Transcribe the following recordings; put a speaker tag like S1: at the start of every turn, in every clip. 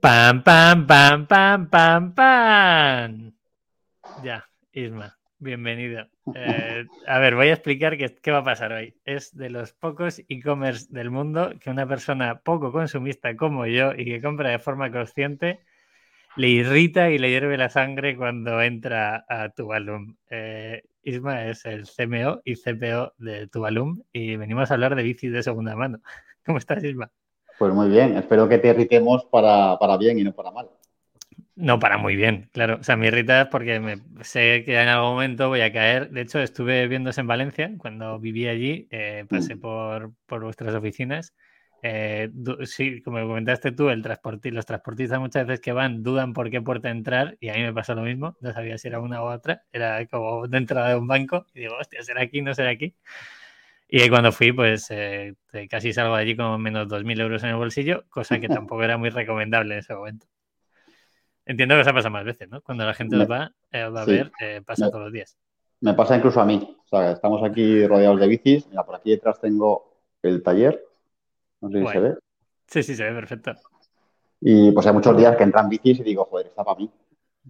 S1: Pam, pam, pam, pam, pam, pam. Ya, Isma, bienvenido. Eh, a ver, voy a explicar qué, qué va a pasar hoy. Es de los pocos e-commerce del mundo que una persona poco consumista como yo y que compra de forma consciente le irrita y le hierve la sangre cuando entra a Tuvalum. Eh, Isma es el CMO y CPO de Tuvalum y venimos a hablar de bicis de segunda mano. ¿Cómo estás, Isma?
S2: Pues muy bien, espero que te irritemos para, para bien y no para mal.
S1: No, para muy bien, claro. O sea, me irrita porque me, sé que en algún momento voy a caer. De hecho, estuve viéndose en Valencia cuando viví allí, eh, pasé
S2: Mm.
S1: por, por vuestras oficinas. Eh, du- sí, como comentaste tú, el transporti- los transportistas muchas veces que van dudan por qué puerta entrar y a mí me pasó lo mismo. No sabía si era una u otra. Era como de entrada de un banco y digo, hostia, ¿será aquí? ¿No será aquí? Y ahí cuando fui, pues eh, casi salgo de allí con menos 2.000 euros en el bolsillo, cosa que tampoco era muy recomendable en ese momento. Entiendo que eso pasa más veces, ¿no? Cuando la gente os va, eh, os va a ver, eh, pasa
S2: Me-
S1: todos los días.
S2: Me pasa incluso a mí. O sea, estamos aquí rodeados de bicis. Mira, por aquí detrás tengo el taller. No sé si se ve.
S1: Sí, sí, se ve perfecto.
S2: Y pues hay muchos días que entran bicis y digo, joder, está para mí.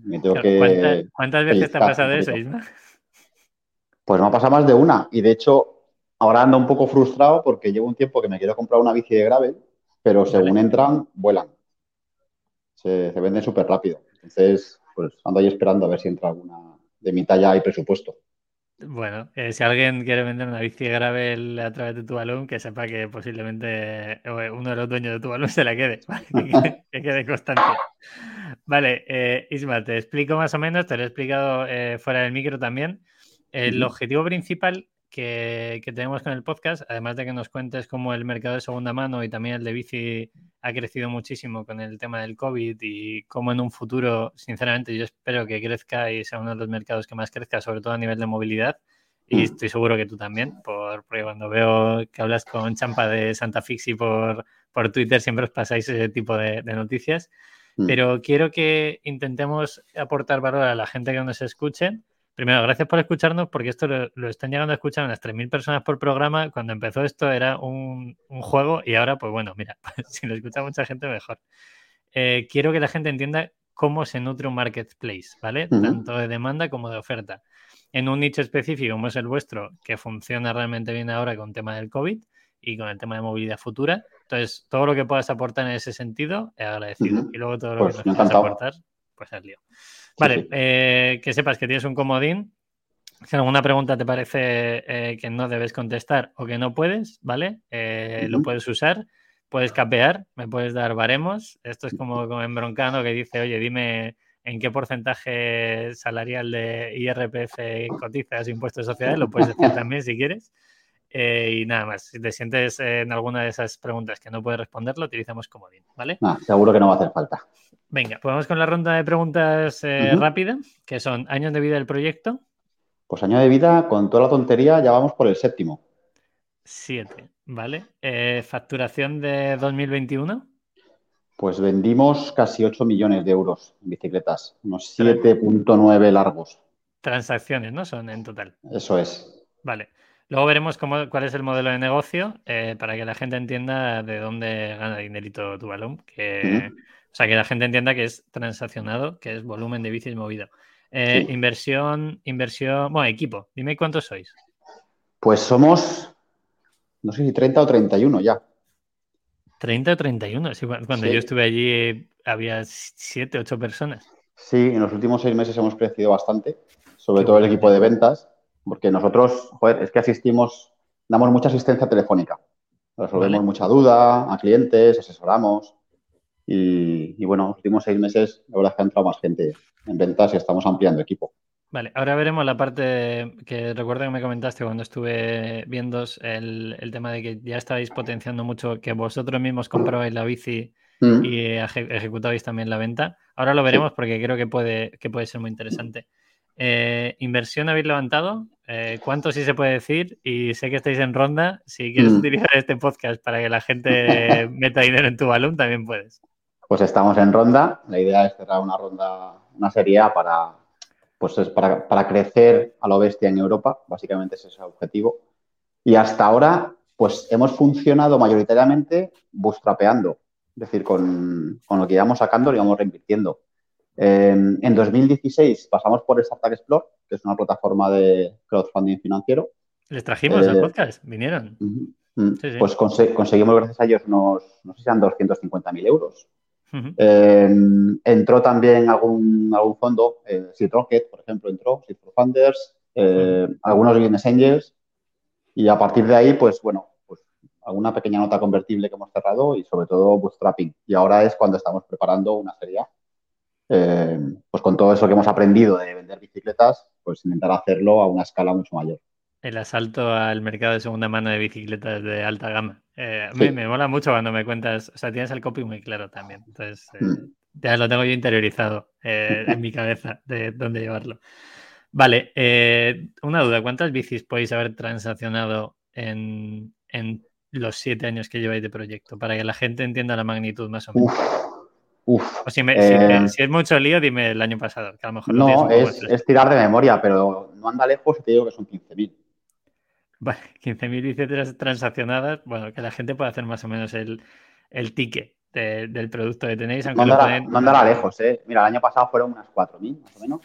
S2: Me tengo que...
S1: ¿cuánta- ¿Cuántas veces te ha pasado eso. Isma?
S2: Pues me ha pasado más de una. Y de hecho, ahora ando un poco frustrado porque llevo un tiempo que me quiero comprar una bici de gravel, pero según entran, vuelan. Se, se venden súper rápido. Entonces, pues ando ahí esperando a ver si entra alguna de mi talla y presupuesto.
S1: Bueno, eh, si alguien quiere vender una bici de gravel a través de tu balón, que sepa que posiblemente eh, uno de los dueños de tu balón se la quede, ¿vale? que, quede- que quede constancia. Vale, eh, Isma, te explico más o menos, te lo he explicado eh, fuera del micro también. El objetivo principal que, que tenemos con el podcast, además de que nos cuentes cómo el mercado de segunda mano y también el de bici ha crecido muchísimo con el tema del COVID y cómo en un futuro, sinceramente, yo espero que crezca y sea uno de los mercados que más crezca, sobre todo a nivel de movilidad. Y
S2: Mm.
S1: estoy seguro que tú también, por, porque cuando veo que hablas con Champa de Santa Fixi por, por Twitter, siempre os pasáis ese tipo de, de noticias.
S2: Mm.
S1: Pero quiero que intentemos aportar valor a la gente que nos escuche. Primero, gracias por escucharnos, porque esto lo, lo están llegando a escuchar unas 3.000 personas por programa. Cuando empezó esto era un, un juego y ahora, pues bueno, mira, si lo escucha mucha gente, mejor. Eh, quiero que la gente entienda cómo se nutre un marketplace, ¿vale? Tanto de demanda como de oferta. En un nicho específico como es el vuestro, que funciona realmente bien ahora con el tema del COVID y con el tema de movilidad futura. Entonces, todo lo que puedas aportar en ese sentido, he agradecido. Y luego todo lo
S2: Pues
S1: que nos
S2: encantado.
S1: aportar, pues al lío. Vale, eh, que sepas que tienes un comodín. Si alguna pregunta te parece eh, que no debes contestar o que no puedes, ¿vale? Eh, Lo puedes usar, puedes capear, me puedes dar baremos. Esto es como, como en Broncano que dice, oye, dime en qué porcentaje salarial de IRPF cotizas impuestos de sociedades, lo puedes decir también si quieres. Eh, y nada más, si te sientes en alguna de esas preguntas que no puedes responderlo, utilizamos comodín, ¿vale?
S2: Nah, seguro que no va a hacer falta.
S1: Venga, pues vamos con la ronda de preguntas eh, rápida, que son años de vida del proyecto,
S2: Pues año de vida, con toda la tontería, ya vamos por el séptimo.
S1: 7, ¿vale? Eh, facturación de 2021,
S2: Pues vendimos casi 8 millones de euros en bicicletas, unos
S1: Tres.
S2: 7.9 largos.
S1: transacciones, ¿no? Son en total.
S2: Eso es.
S1: Vale. Luego veremos cómo, cuál es el modelo de negocio eh, para que la gente entienda de dónde gana dinerito tu balón. Que. O sea, que la gente entienda que es transaccionado, que es volumen de bicis movido. Eh,
S2: Sí.
S1: Inversión, inversión, bueno, equipo. Dime cuántos sois.
S2: Pues somos, no sé si 30 o 31 ya.
S1: 30 o 31. Sí, cu- cuando
S2: Sí.
S1: yo estuve allí eh, había 7, 8 personas.
S2: Sí, en los últimos seis meses hemos crecido bastante, sobre
S1: Qué
S2: todo el equipo de ventas, porque nosotros, joder, es que asistimos, damos mucha asistencia telefónica. Resolvemos
S1: Vale.
S2: mucha duda a clientes, asesoramos. Y, y bueno, en los últimos seis meses, la verdad es que ha entrado más gente en ventas y estamos ampliando equipo.
S1: Vale, ahora veremos la parte que recuerdo que me comentaste cuando estuve viendo el, el tema de que ya estabais potenciando mucho, que vosotros mismos comprabais la bici
S2: Mm.
S1: y eje- ejecutabais también la venta. Ahora lo veremos porque creo que puede, que puede ser muy interesante. Eh, ¿Inversión habéis levantado? Eh, ¿Cuánto sí se puede decir? Y sé que estáis en ronda. Si quieres
S2: Mm.
S1: utilizar este podcast para que la gente meta dinero en tu balón, también puedes.
S2: Pues estamos en ronda. La idea es cerrar una ronda, una serie A para, pues es para, para crecer a lo bestia en Europa. Básicamente ese es el objetivo. Y hasta ahora, pues hemos funcionado mayoritariamente bootstrapeando. Es decir, con, lo que íbamos sacando lo íbamos reinvirtiendo. en 2016 pasamos por Startup Explore, que es una plataforma de crowdfunding financiero.
S1: ¿Les trajimos al eh, podcast? ¿Vinieron?
S2: Pues conseguimos, gracias a ellos, unos, no sé si eran 250.000 euros. Em, entró también algún, algún fondo, eh, Seed Rocket, por ejemplo, entró, Seed for Funders, eh, algunos Business Angels, y a partir de ahí, pues bueno, pues alguna pequeña nota convertible que hemos cerrado y sobre todo bootstrapping. Y ahora es cuando estamos preparando una serie eh, pues con todo eso que hemos aprendido de vender bicicletas, pues intentar hacerlo a una escala mucho mayor.
S1: El asalto al mercado de segunda mano de bicicletas de alta gama. Eh, mí me mola mucho cuando me cuentas, o sea, tienes el copy muy claro también. Entonces, eh, mm. ya lo tengo yo interiorizado eh, en mi cabeza de dónde llevarlo. Vale, una duda, ¿cuántas bicis podéis haber transaccionado en, los siete años que lleváis de proyecto? Para que la gente entienda la magnitud más o menos.
S2: Uf,
S1: o si, es mucho lío, dime el año pasado, que a lo mejor
S2: No, es, tirar de memoria, pero no anda lejos y te digo que son 15.000.
S1: Vale, 15.000 bicicletas transaccionadas, bueno, que la gente pueda hacer más o menos el, ticket del producto que tenéis.
S2: no, andará, lejos, ¿eh? Mira, el año pasado fueron unas 4.000, más o menos.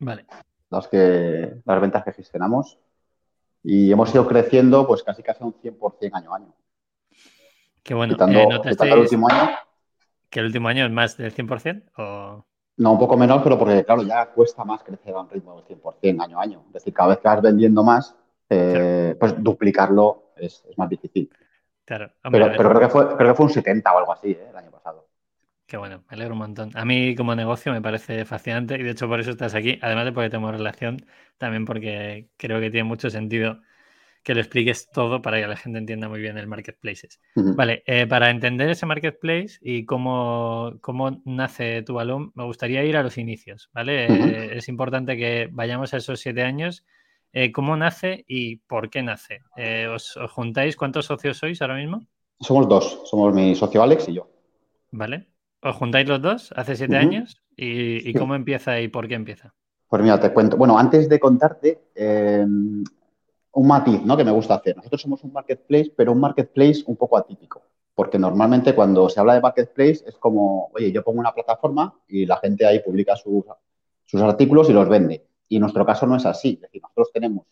S1: Vale.
S2: Las, que, las ventas que gestionamos. Y hemos ido creciendo, pues casi casi un 100% año a año.
S1: Qué bueno.
S2: Quitando, eh, el último año.
S1: ¿Que el último año es más del 100%? O...
S2: No, un poco menos, pero porque, claro, ya cuesta más crecer a un ritmo del 100% año a año. Es decir, cada vez que vas vendiendo más, eh, pues duplicarlo es, más difícil.
S1: Claro.
S2: pero, creo, que fue, creo que fue un 70 o algo así ¿eh? el año pasado.
S1: Qué bueno, me alegro un montón. A mí como negocio me parece fascinante y de hecho por eso estás aquí, además de porque tenemos relación, también porque creo que tiene mucho sentido que lo expliques todo para que la gente entienda muy bien el marketplace. Vale, eh, para entender ese marketplace y cómo, cómo nace tu balón, me gustaría ir a los inicios, ¿vale? es importante que vayamos a esos siete años eh, ¿Cómo nace y por qué nace? Eh, ¿os, juntáis? ¿Cuántos socios sois ahora mismo?
S2: Somos dos, somos mi socio Alex y yo.
S1: Vale. ¿Os juntáis los dos hace siete años? ¿Y, cómo empieza y por qué empieza?
S2: Pues mira, te cuento. Bueno, antes de contarte, un matiz ¿no? que me gusta hacer. Nosotros somos un marketplace, pero un marketplace un poco atípico. Porque normalmente cuando se habla de marketplace es como, oye, yo pongo una plataforma y la gente ahí publica sus, sus artículos y los vende. Y en nuestro caso no es así. Es decir, nosotros tenemos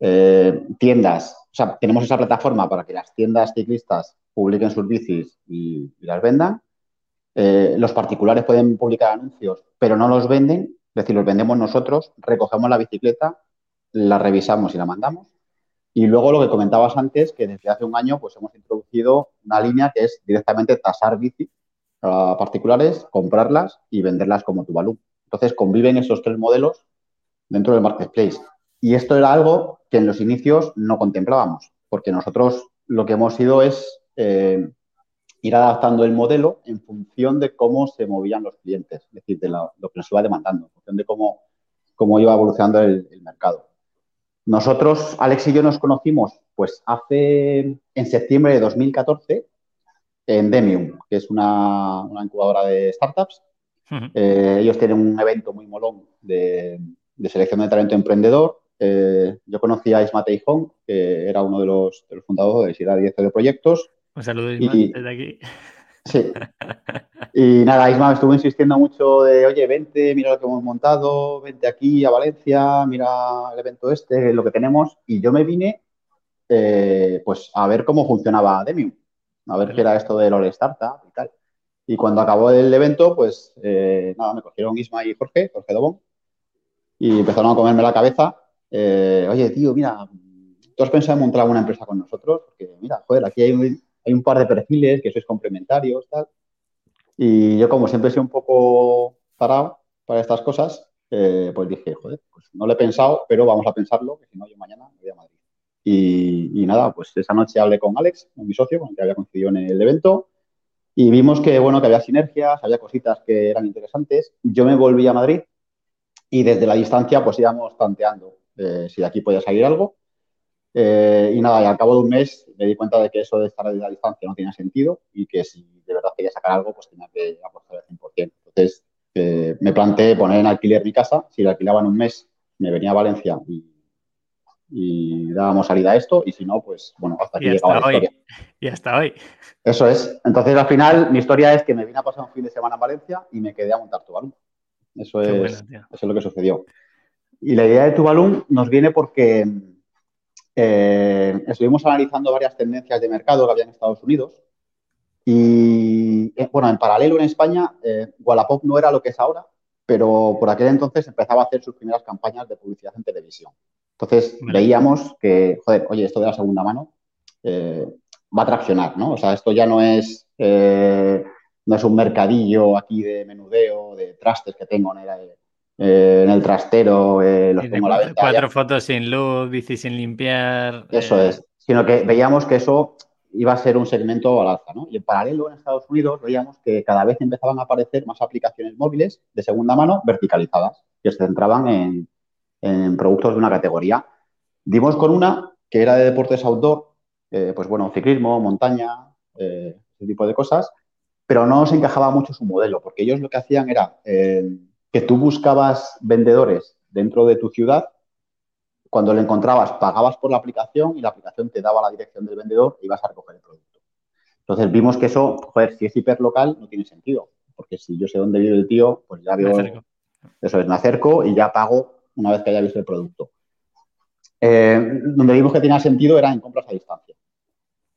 S2: eh, tiendas, o sea, tenemos esa plataforma para que las tiendas ciclistas publiquen sus bicis y, las vendan. Eh, los particulares pueden publicar anuncios, pero no los venden, es decir, los vendemos nosotros, recogemos la bicicleta, la revisamos y la mandamos. Y luego lo que comentabas antes, que desde hace un año pues hemos introducido una línea que es directamente tasar bici a particulares, comprarlas y venderlas como tu balón. Entonces conviven esos tres modelos dentro del marketplace. Y esto era algo que en los inicios no contemplábamos, porque nosotros lo que hemos ido es eh, ir adaptando el modelo en función de cómo se movían los clientes, es decir, de lo que nos iba demandando, en función de cómo, cómo iba evolucionando el, mercado. Nosotros, Alex y yo nos conocimos pues hace, en septiembre de 2014, en Demium, que es una, incubadora de startups. Eh, ellos tienen un evento muy molón de, de selección de talento emprendedor. Eh, yo conocí a Isma Teijón, que era uno de los, fundadores y era director de proyectos.
S1: Un saludo, Isma, desde aquí.
S2: Sí. Y nada, Isma estuvo insistiendo mucho de, oye, vente, mira lo que hemos montado, vente aquí a Valencia, mira el evento este, lo que tenemos. Y yo me vine, eh, pues, a ver cómo funcionaba Demium, a ver qué era esto de LOL Startup y tal. Y cuando acabó el evento, pues, eh, nada, me cogieron Isma y Jorge, Jorge Dobón, y empezaron a comerme la cabeza. Eh, Oye, tío, mira, ¿tú has pensado en montar una empresa con nosotros? Porque, mira, joder, aquí hay un, hay un par de perfiles que sois complementarios, tal. Y yo, como siempre sido un poco parado para estas cosas, eh, pues dije, joder, pues no lo he pensado, pero vamos a pensarlo, que si no, yo mañana voy a Madrid. Y, nada, pues esa noche hablé con Alex, mi socio, con el que había coincidido en el evento, y vimos que, bueno, que había sinergias, había cositas que eran interesantes. Yo me volví a Madrid y desde la distancia pues íbamos tanteando eh, si de aquí podía salir algo. Eh, y nada, y al cabo de un mes me di cuenta de que eso de estar a la distancia no tenía sentido y que si de verdad quería sacar algo, pues tenía que apostar al 100%. Entonces me planteé poner en alquiler mi casa. Si la alquilaba en un mes, me venía a Valencia y, y dábamos salida a esto y si no, pues bueno, hasta aquí llegaba la historia.
S1: Y hasta hoy.
S2: Eso es. Entonces, al final, mi historia es que me vine a pasar un fin de semana en Valencia y me quedé a montar Tuvalu. Eso es, eso es lo que sucedió. Y la idea de Tuvalu nos viene porque eh, estuvimos analizando varias tendencias de mercado que había en Estados Unidos y, eh, bueno, en paralelo en España, eh, Wallapop no era lo que es ahora, pero por aquel entonces empezaba a hacer sus primeras campañas de publicidad en televisión. Entonces veíamos que, joder, oye, esto de la segunda mano eh, va a traccionar, ¿no? O sea, esto ya no es, no es un mercadillo aquí de menudeo, de trastes que tengo en el, en el trastero, los pongo a la venta.
S1: Cuatro fotos sin luz, bici sin limpiar.
S2: Eso es, sino que veíamos que eso iba a ser un segmento al alza. ¿no? Y en paralelo, en Estados Unidos, veíamos que cada vez empezaban a aparecer más aplicaciones móviles de segunda mano verticalizadas, que se centraban en, productos de una categoría. Dimos con una que era de deportes outdoor, eh, pues bueno, ciclismo, montaña, eh, ese tipo de cosas, pero no se encajaba mucho su modelo, porque ellos lo que hacían era eh, que tú buscabas vendedores dentro de tu ciudad cuando lo encontrabas, pagabas por la aplicación y la aplicación te daba la dirección del vendedor y ibas a recoger el producto. Entonces vimos que eso, joder, si es hiperlocal, no tiene sentido. Porque si yo sé dónde vive el tío, pues ya veo. Eso es, me acerco y ya pago una vez que haya visto el producto. Eh, donde vimos que tenía sentido era en compras a distancia,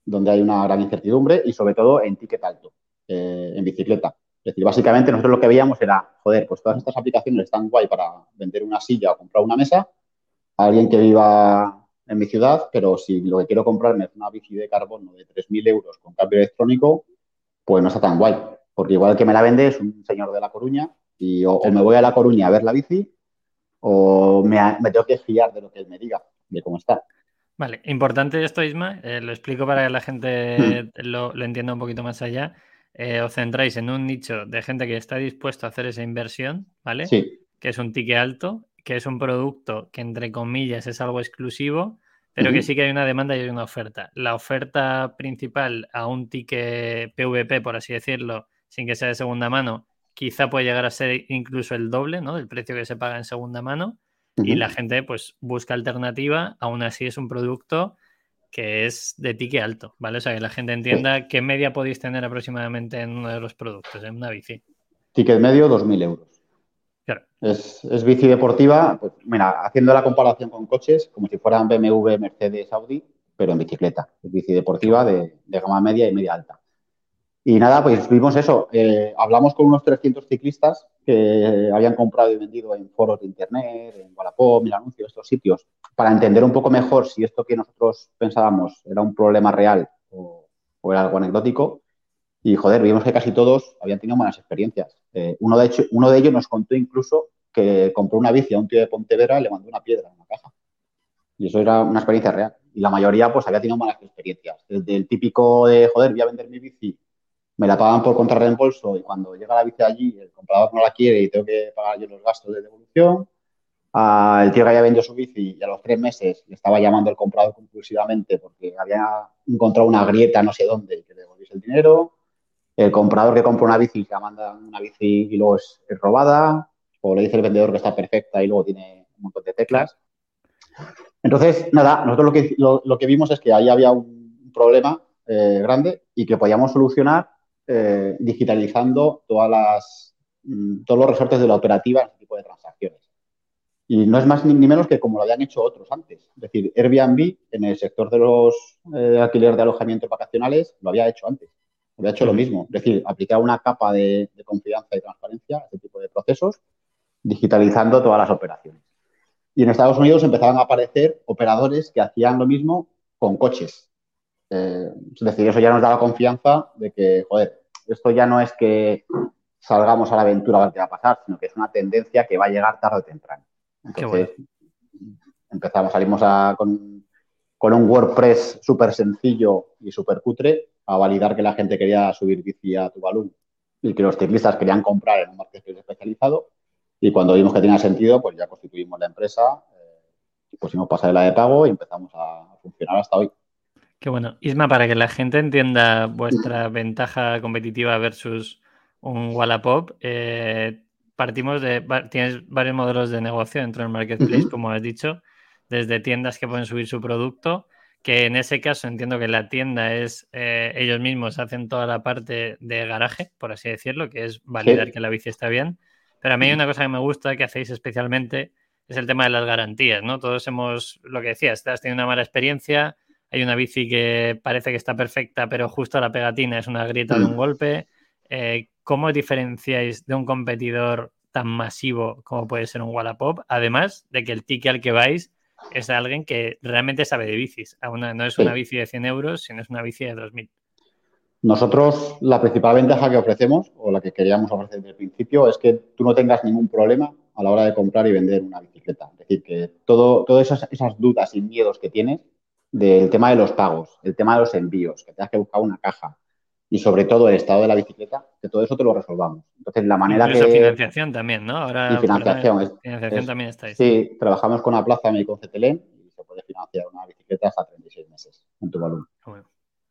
S2: donde hay una gran incertidumbre y sobre todo en ticket alto, eh, en bicicleta. Es decir, básicamente nosotros lo que veíamos era, joder, pues todas estas aplicaciones están guay para vender una silla o comprar una mesa, alguien que viva en mi ciudad, pero si lo que quiero comprarme es una bici de carbono de 3.000 euros con cambio electrónico, pues no está tan guay. Porque igual que me la vende es un señor de La Coruña y o, me voy a La Coruña a ver la bici o me, tengo que fiar de lo que él me diga, de cómo está.
S1: Vale, importante esto, Isma, eh, lo explico para que la gente hmm. lo, entienda un poquito más allá. Eh, os centráis en un nicho de gente que está dispuesto a hacer esa inversión, ¿vale?
S2: Sí.
S1: Que es un ticket alto que es un producto que entre comillas es algo exclusivo, pero que sí que hay una demanda y hay una oferta. La oferta principal a un ticket PVP, por así decirlo, sin que sea de segunda mano, quizá puede llegar a ser incluso el doble ¿no? del precio que se paga en segunda mano. Y la gente pues busca alternativa, aún así es un producto que es de ticket alto, ¿vale? O sea, que la gente entienda qué media podéis tener aproximadamente en uno de los productos, en una bici.
S2: Ticket medio, 2.000 euros. Es, bici deportiva, pues mira, haciendo la comparación con coches, como si fueran BMW, Mercedes, Audi, pero en bicicleta. Es bici deportiva de, gama media y media alta. Y nada, pues vimos eso. Eh, hablamos con unos 300 ciclistas que habían comprado y vendido en foros de internet, en Wallapop, Mil Anuncios, estos sitios, para entender un poco mejor si esto que nosotros pensábamos era un problema real o era algo anecdótico. Y joder, vimos que casi todos habían tenido buenas experiencias. Eh, uno, de hecho, uno de ellos nos contó incluso que compró una bici a un tío de Pontevedra y le mandó una piedra en una caja. Y eso era una experiencia real. Y la mayoría pues había tenido malas experiencias. Desde el típico de, joder, voy a vender mi bici, me la pagan por contrarreembolso y cuando llega la bici allí el comprador no la quiere y tengo que pagar yo los gastos de devolución. el tío que había vendido su bici y a los tres meses le estaba llamando el comprador compulsivamente porque había encontrado una grieta no sé dónde y que le devolviese el dinero el comprador que compra una bici que manda una bici y luego es, robada, o le dice el vendedor que está perfecta y luego tiene un montón de teclas. Entonces, nada, nosotros lo que, lo, que vimos es que ahí había un problema eh, grande y que podíamos solucionar eh, digitalizando todas las, mm, todos los resortes de la operativa en este tipo de transacciones. Y no es más ni, menos que como lo habían hecho otros antes. Es decir, Airbnb en el sector de los eh, alquileres de alojamientos vacacionales lo había hecho antes había hecho lo mismo, es decir, aplicar una capa de, confianza y transparencia a este tipo de procesos, digitalizando todas las operaciones. Y en Estados Unidos empezaban a aparecer operadores que hacían lo mismo con coches. Eh, es decir, eso ya nos daba confianza de que, joder, esto ya no es que salgamos a la aventura a ver qué va a pasar, sino que es una tendencia que va a llegar tarde o temprano. Entonces, empezamos, salimos con, con un WordPress súper sencillo y súper cutre a validar que la gente quería subir bici a Tuvalu y que los ciclistas querían comprar en un marketplace especializado. Y cuando vimos que tenía sentido, pues ya constituimos la empresa, eh, pusimos pasarela de pago y empezamos a funcionar hasta hoy.
S1: Qué bueno. Isma, para que la gente entienda vuestra ventaja competitiva versus un Wallapop, eh, partimos de. Tienes varios modelos de negocio dentro del marketplace, como has dicho desde tiendas que pueden subir su producto, que en ese caso entiendo que la tienda es eh, ellos mismos hacen toda la parte de garaje, por así decirlo, que es validar que la bici está bien. Pero a mí hay una cosa que me gusta que hacéis especialmente, es el tema de las garantías, ¿no? Todos hemos, lo que decías, has tenido una mala experiencia, hay una bici que parece que está perfecta, pero justo la pegatina es una grieta de un mm. golpe. Eh, ¿Cómo diferenciáis de un competidor tan masivo como puede ser un Wallapop? Además de que el ticket al que vais es de alguien que realmente sabe de bicis. no es una bici de 100 euros, sino es una bici de 2.000.
S2: Nosotros, la principal ventaja que ofrecemos, o la que queríamos ofrecer desde el principio, es que tú no tengas ningún problema a la hora de comprar y vender una bicicleta. Es decir, que todo, todas esas, esas dudas y miedos que tienes del tema de los pagos, el tema de los envíos, que tengas que buscar una caja y sobre todo el estado de la bicicleta, que todo eso te lo resolvamos. Entonces, la manera
S1: Incluso que... financiación también, ¿no?
S2: Ahora, y financiación.
S1: financiación también estáis.
S2: Sí, trabajamos con la Plaza y con CTLM y se puede financiar una bicicleta hasta 36 meses en tu volumen.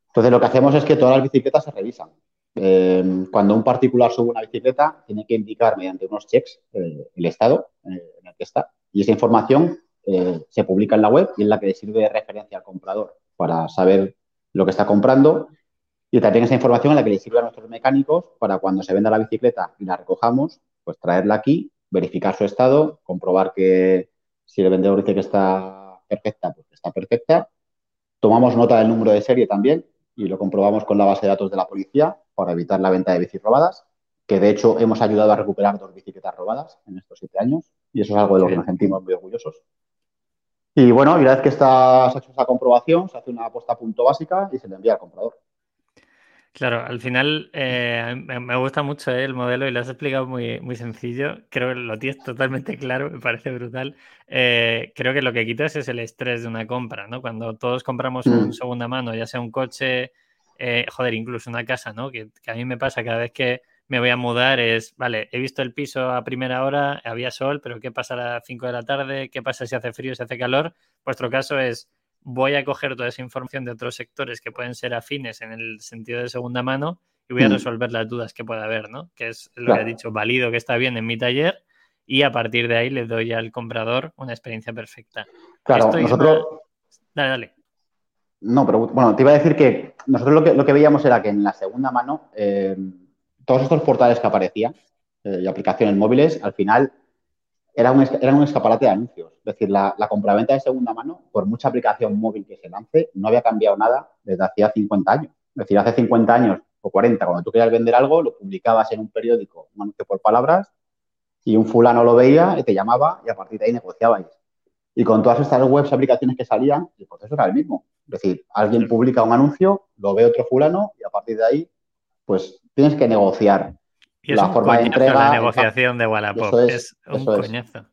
S2: Entonces, lo que hacemos es que todas las bicicletas se revisan. Eh, cuando un particular sube una bicicleta, tiene que indicar mediante unos checks eh, el estado eh, en el que está. Y esa información eh, se publica en la web y es la que sirve de referencia al comprador para saber lo que está comprando. Y también esa información es la que le sirve a nuestros mecánicos para cuando se venda la bicicleta y la recojamos, pues traerla aquí, verificar su estado, comprobar que si el vendedor dice que está perfecta, pues está perfecta. Tomamos nota del número de serie también y lo comprobamos con la base de datos de la policía para evitar la venta de bicis robadas, que de hecho hemos ayudado a recuperar dos bicicletas robadas en estos siete años y eso es algo de lo que nos sentimos muy orgullosos. Y bueno, y una vez que está, se ha hecho esa comprobación, se hace una apuesta a punto básica y se le envía al comprador.
S1: Claro, al final eh, me gusta mucho eh, el modelo y lo has explicado muy, muy sencillo. Creo que lo tienes totalmente claro, me parece brutal. Eh, creo que lo que quitas es el estrés de una compra, ¿no? Cuando todos compramos un mm. segunda mano, ya sea un coche, joder, incluso una casa, ¿no? Que, que, a mí me pasa cada vez que me voy a mudar es, vale, he visto el piso a primera hora, había sol, pero ¿qué pasa a las 5 de la tarde? ¿Qué pasa si hace frío, si hace calor? Vuestro caso es, voy a coger toda esa información de otros sectores que pueden ser afines en el sentido de segunda mano y voy a mm. resolver las dudas que pueda haber, ¿no? Que es lo que he dicho, valido que está bien en mi taller y a partir de ahí le doy al comprador una experiencia perfecta.
S2: Claro, nosotros...
S1: Dale, dale.
S2: No, pero bueno, te iba a decir que nosotros lo que, lo que veíamos era que en la segunda mano... Eh, todos estos portales que aparecían eh, y aplicaciones móviles, al final eran un escaparate de anuncios. Es decir, la, la compraventa de segunda mano, por mucha aplicación móvil que se lance, no había cambiado nada desde hacía 50 años. Es decir, hace 50 años o 40, cuando tú querías vender algo, lo publicabas en un periódico, un anuncio por palabras, y un fulano lo veía y te llamaba y a partir de ahí negociabais. Y con todas estas webs, aplicaciones que salían, el proceso era el mismo. Es decir, alguien publica un anuncio, lo ve otro fulano y a partir de ahí, pues tienes que negociar
S1: la forma de entrega. La negociación de Wallapop es, un coñazo.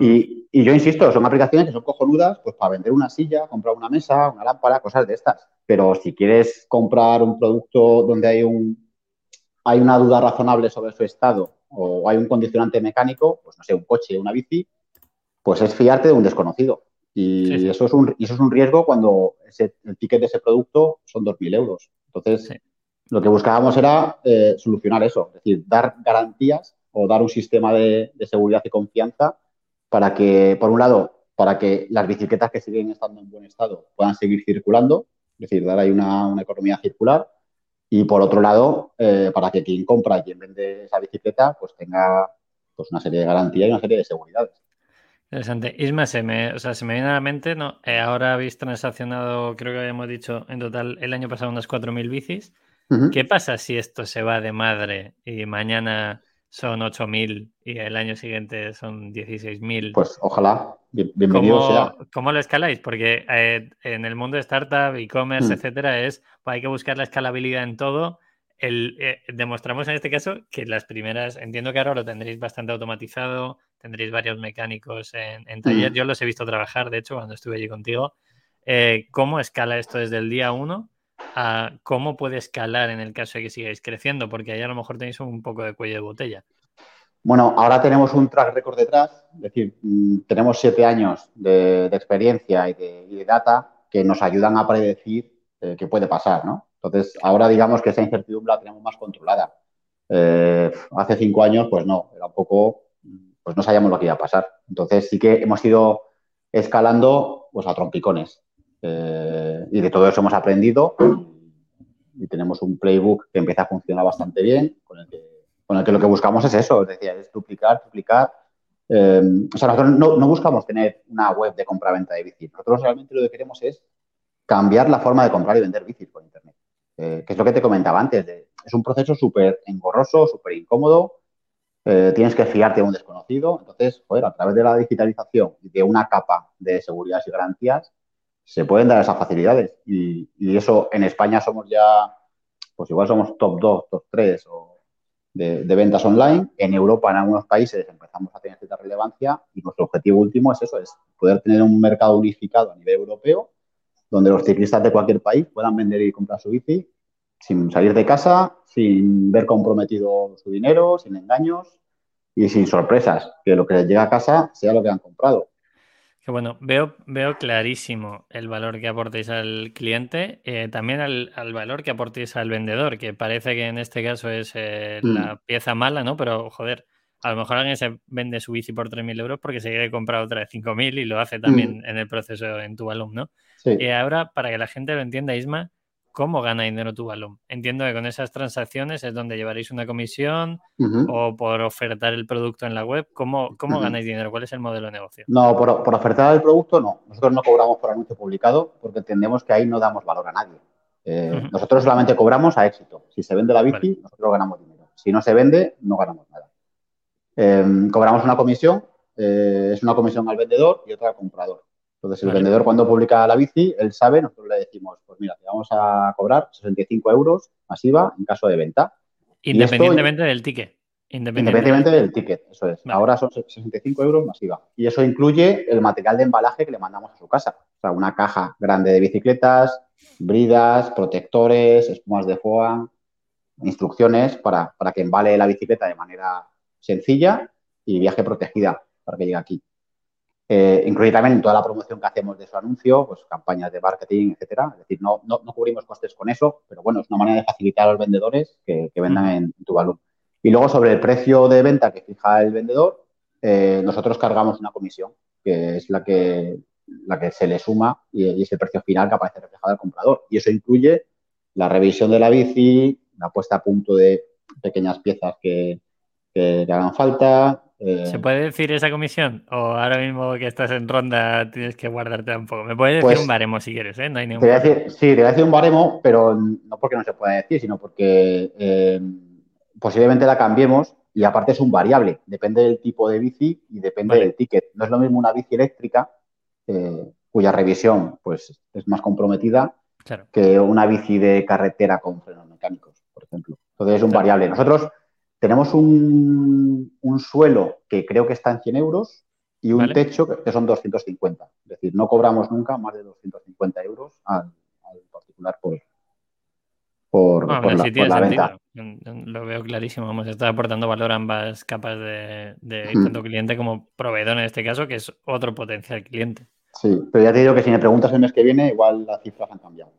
S2: Y, yo insisto, son aplicaciones que son cojonudas pues para vender una silla, comprar una mesa, una lámpara, cosas de estas. Pero si quieres comprar un producto donde hay un hay una duda razonable sobre su estado o hay un condicionante mecánico, pues no sé, un coche, una bici, pues es fiarte de un desconocido. Y, Eso, es un, eso es un riesgo cuando el ticket de ese producto son 2.000 euros. Entonces, lo que buscábamos era eh, solucionar eso, es decir, dar garantías o dar un sistema de, seguridad y confianza para que, por un lado, para que las bicicletas que siguen estando en buen estado puedan seguir circulando, es decir, dar ahí una, economía circular, y por otro lado, eh, para que quien compra y quien vende esa bicicleta, pues tenga pues, una serie de garantías y una serie de seguridades.
S1: Interesante. Isma, se me, o sea, se me viene a la mente, no, eh, ahora habéis transaccionado, creo que habíamos dicho en total el año pasado unas 4.000 bicis. ¿Qué pasa si esto se va de madre y mañana son 8.000 y el año siguiente son 16.000?
S2: Pues ojalá, bienvenido ¿Cómo, sea.
S1: ¿Cómo lo escaláis? Porque eh, en el mundo de startup, e-commerce, mm. etcétera, es pues hay que buscar la escalabilidad en todo. El, eh, demostramos en este caso que las primeras, entiendo que ahora lo tendréis bastante automatizado, tendréis varios mecánicos en, taller. Mm. Yo los he visto trabajar, de hecho, cuando estuve allí contigo. Eh, ¿Cómo escala esto desde el día uno? A cómo puede escalar en el caso de que sigáis creciendo, porque ahí a lo mejor tenéis un poco de cuello de botella.
S2: Bueno, ahora tenemos un track record detrás, es decir, mm, tenemos siete años de, experiencia y de, data que nos ayudan a predecir eh, qué puede pasar, ¿no? Entonces, ahora digamos que esa incertidumbre la tenemos más controlada. Eh, hace cinco años, pues no, era un poco, pues no sabíamos lo que iba a pasar. Entonces, sí que hemos ido escalando pues, a trompicones. Eh, y de todo eso hemos aprendido y tenemos un playbook que empieza a funcionar bastante bien, con el que, lo que buscamos es eso, es decir, es duplicar, duplicar. Eh, o sea, nosotros no, no, buscamos tener una web de compra-venta de bici. Nosotros realmente lo que queremos es cambiar la forma de comprar y vender bicis por Internet. Eh, que es lo que te comentaba antes. Es un proceso súper engorroso, súper incómodo. Eh, tienes que fiarte de un desconocido. Entonces, joder, a través de la digitalización y de una capa de seguridad y garantías, se pueden dar esas facilidades. Y, eso en España somos ya, pues igual somos top 2, top 3 o de, de, ventas online. En Europa, en algunos países, empezamos a tener cierta relevancia y nuestro objetivo último es eso, es poder tener un mercado unificado a nivel europeo donde los ciclistas de cualquier país puedan vender y comprar su bici sin salir de casa, sin ver comprometido su dinero, sin engaños y sin sorpresas, que lo que les llega a casa sea lo que han comprado.
S1: Que bueno, veo, veo clarísimo el valor que aportéis al cliente, eh, también al, al, valor que aportéis al vendedor, que parece que en este caso es eh, mm. la pieza mala, ¿no? Pero joder, a lo mejor alguien se vende su bici por 3.000 euros porque se quiere comprar otra de 5.000 y lo hace también mm. en el proceso en tu alumno. Sí. Y ahora, para que la gente lo entienda, Isma, ¿cómo gana dinero tu balón? Entiendo que con esas transacciones es donde llevaréis una comisión uh -huh. o por ofertar el producto en la web. ¿Cómo, cómo uh -huh. ganáis dinero? ¿Cuál es el modelo de negocio?
S2: No, por, por, ofertar el producto no. Nosotros no cobramos por anuncio publicado porque entendemos que ahí no damos valor a nadie. Eh, uh -huh. Nosotros solamente cobramos a éxito. Si se vende la bici, vale. nosotros ganamos dinero. Si no se vende, no ganamos nada. Eh, cobramos una comisión, eh, es una comisión al vendedor y otra al comprador. Entonces, el vale. vendedor cuando publica la bici, él sabe, nosotros le decimos, pues mira, te vamos a cobrar 65 euros masiva en caso de venta.
S1: Independientemente esto, del ticket.
S2: Independientemente, independientemente del ticket, eso es. Vale. Ahora son 65 euros masiva. Y eso incluye el material de embalaje que le mandamos a su casa. O sea, una caja grande de bicicletas, bridas, protectores, espumas de foam, instrucciones para, para que embale la bicicleta de manera sencilla y viaje protegida para que llegue aquí. Eh, incluye también toda la promoción que hacemos de su anuncio, pues campañas de marketing, etcétera. Es decir, no, no, no, cubrimos costes con eso, pero bueno, es una manera de facilitar a los vendedores que, que vendan en, en, tu valor. Y luego sobre el precio de venta que fija el vendedor, eh, nosotros cargamos una comisión, que es la que, la que se le suma y, y es el precio final que aparece reflejado al comprador. Y eso incluye la revisión de la bici, la puesta a punto de pequeñas piezas que, que le hagan falta,
S1: eh, ¿Se puede decir esa comisión? ¿O ahora mismo que estás en ronda tienes que guardarte un poco? ¿Me puedes decir pues, un baremo si quieres? ¿eh? No hay ningún
S2: te voy a decir, sí, te voy a decir un baremo, pero no porque no se pueda decir, sino porque eh, posiblemente la cambiemos y aparte es un variable. Depende del tipo de bici y depende vale. del ticket. No es lo mismo una bici eléctrica, eh, cuya revisión pues, es más comprometida, claro. que una bici de carretera con frenos mecánicos, por ejemplo. Entonces es un claro. variable. Nosotros tenemos un, un, suelo que creo que está en 100 euros y un vale. techo que son 250. Es decir, no cobramos nunca más de 250 euros al, al particular por, por,
S1: bueno, por, la, por la venta. Lo veo clarísimo. Vamos, está aportando valor a ambas capas de, de mm. tanto cliente como proveedor en este caso, que es otro potencial cliente.
S2: Sí, pero ya te digo que si me preguntas el mes que viene, igual las cifras han cambiado.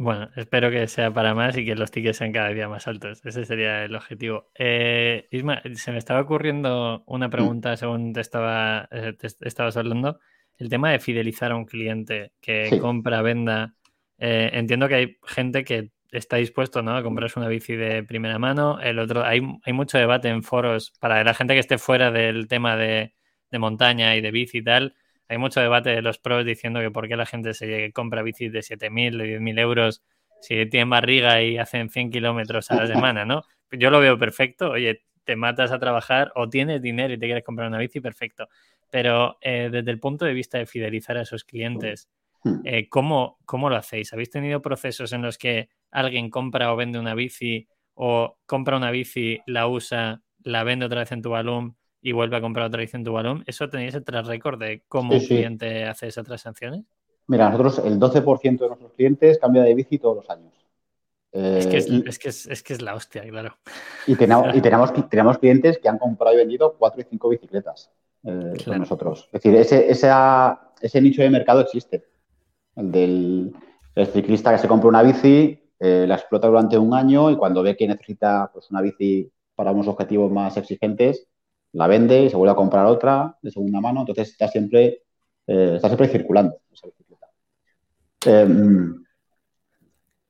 S1: Bueno, espero que sea para más y que los tickets sean cada día más altos. Ese sería el objetivo. Eh, Isma, se me estaba ocurriendo una pregunta según te, estaba, eh, te estabas hablando. El tema de fidelizar a un cliente que sí. compra, venda. Eh, entiendo que hay gente que está dispuesto ¿no? a comprarse una bici de primera mano. El otro, hay, hay mucho debate en foros para la gente que esté fuera del tema de, de montaña y de bici y tal hay mucho debate de los pros diciendo que por qué la gente se compra bicis de 7.000, de 10.000 euros si tienen barriga y hacen 100 kilómetros a la semana, ¿no? Yo lo veo perfecto. Oye, te matas a trabajar o tienes dinero y te quieres comprar una bici, perfecto. Pero eh, desde el punto de vista de fidelizar a esos clientes, hmm. eh, ¿cómo, ¿cómo lo hacéis? ¿Habéis tenido procesos en los que alguien compra o vende una bici o compra una bici, la usa, la vende otra vez en tu balón y vuelve a comprar otra edición tu balón, ¿eso tenéis el tras récord de cómo sí, un cliente hace esas transacciones?
S2: Mira, nosotros el 12% de nuestros clientes cambia de bici todos los años.
S1: Eh, es, que es, y, es, que es, es, que es, la hostia, claro.
S2: Y, tenemos, y tenemos, tenemos, clientes que han comprado y vendido cuatro y cinco bicicletas eh, claro. con nosotros. Es decir, ese, esa, ese nicho de mercado existe. El del el ciclista que se compra una bici, eh, la explota durante un año y cuando ve que necesita pues, una bici para unos objetivos más exigentes, la vende y se vuelve a comprar otra de segunda mano. Entonces está siempre eh, está siempre circulando esa bicicleta. Em,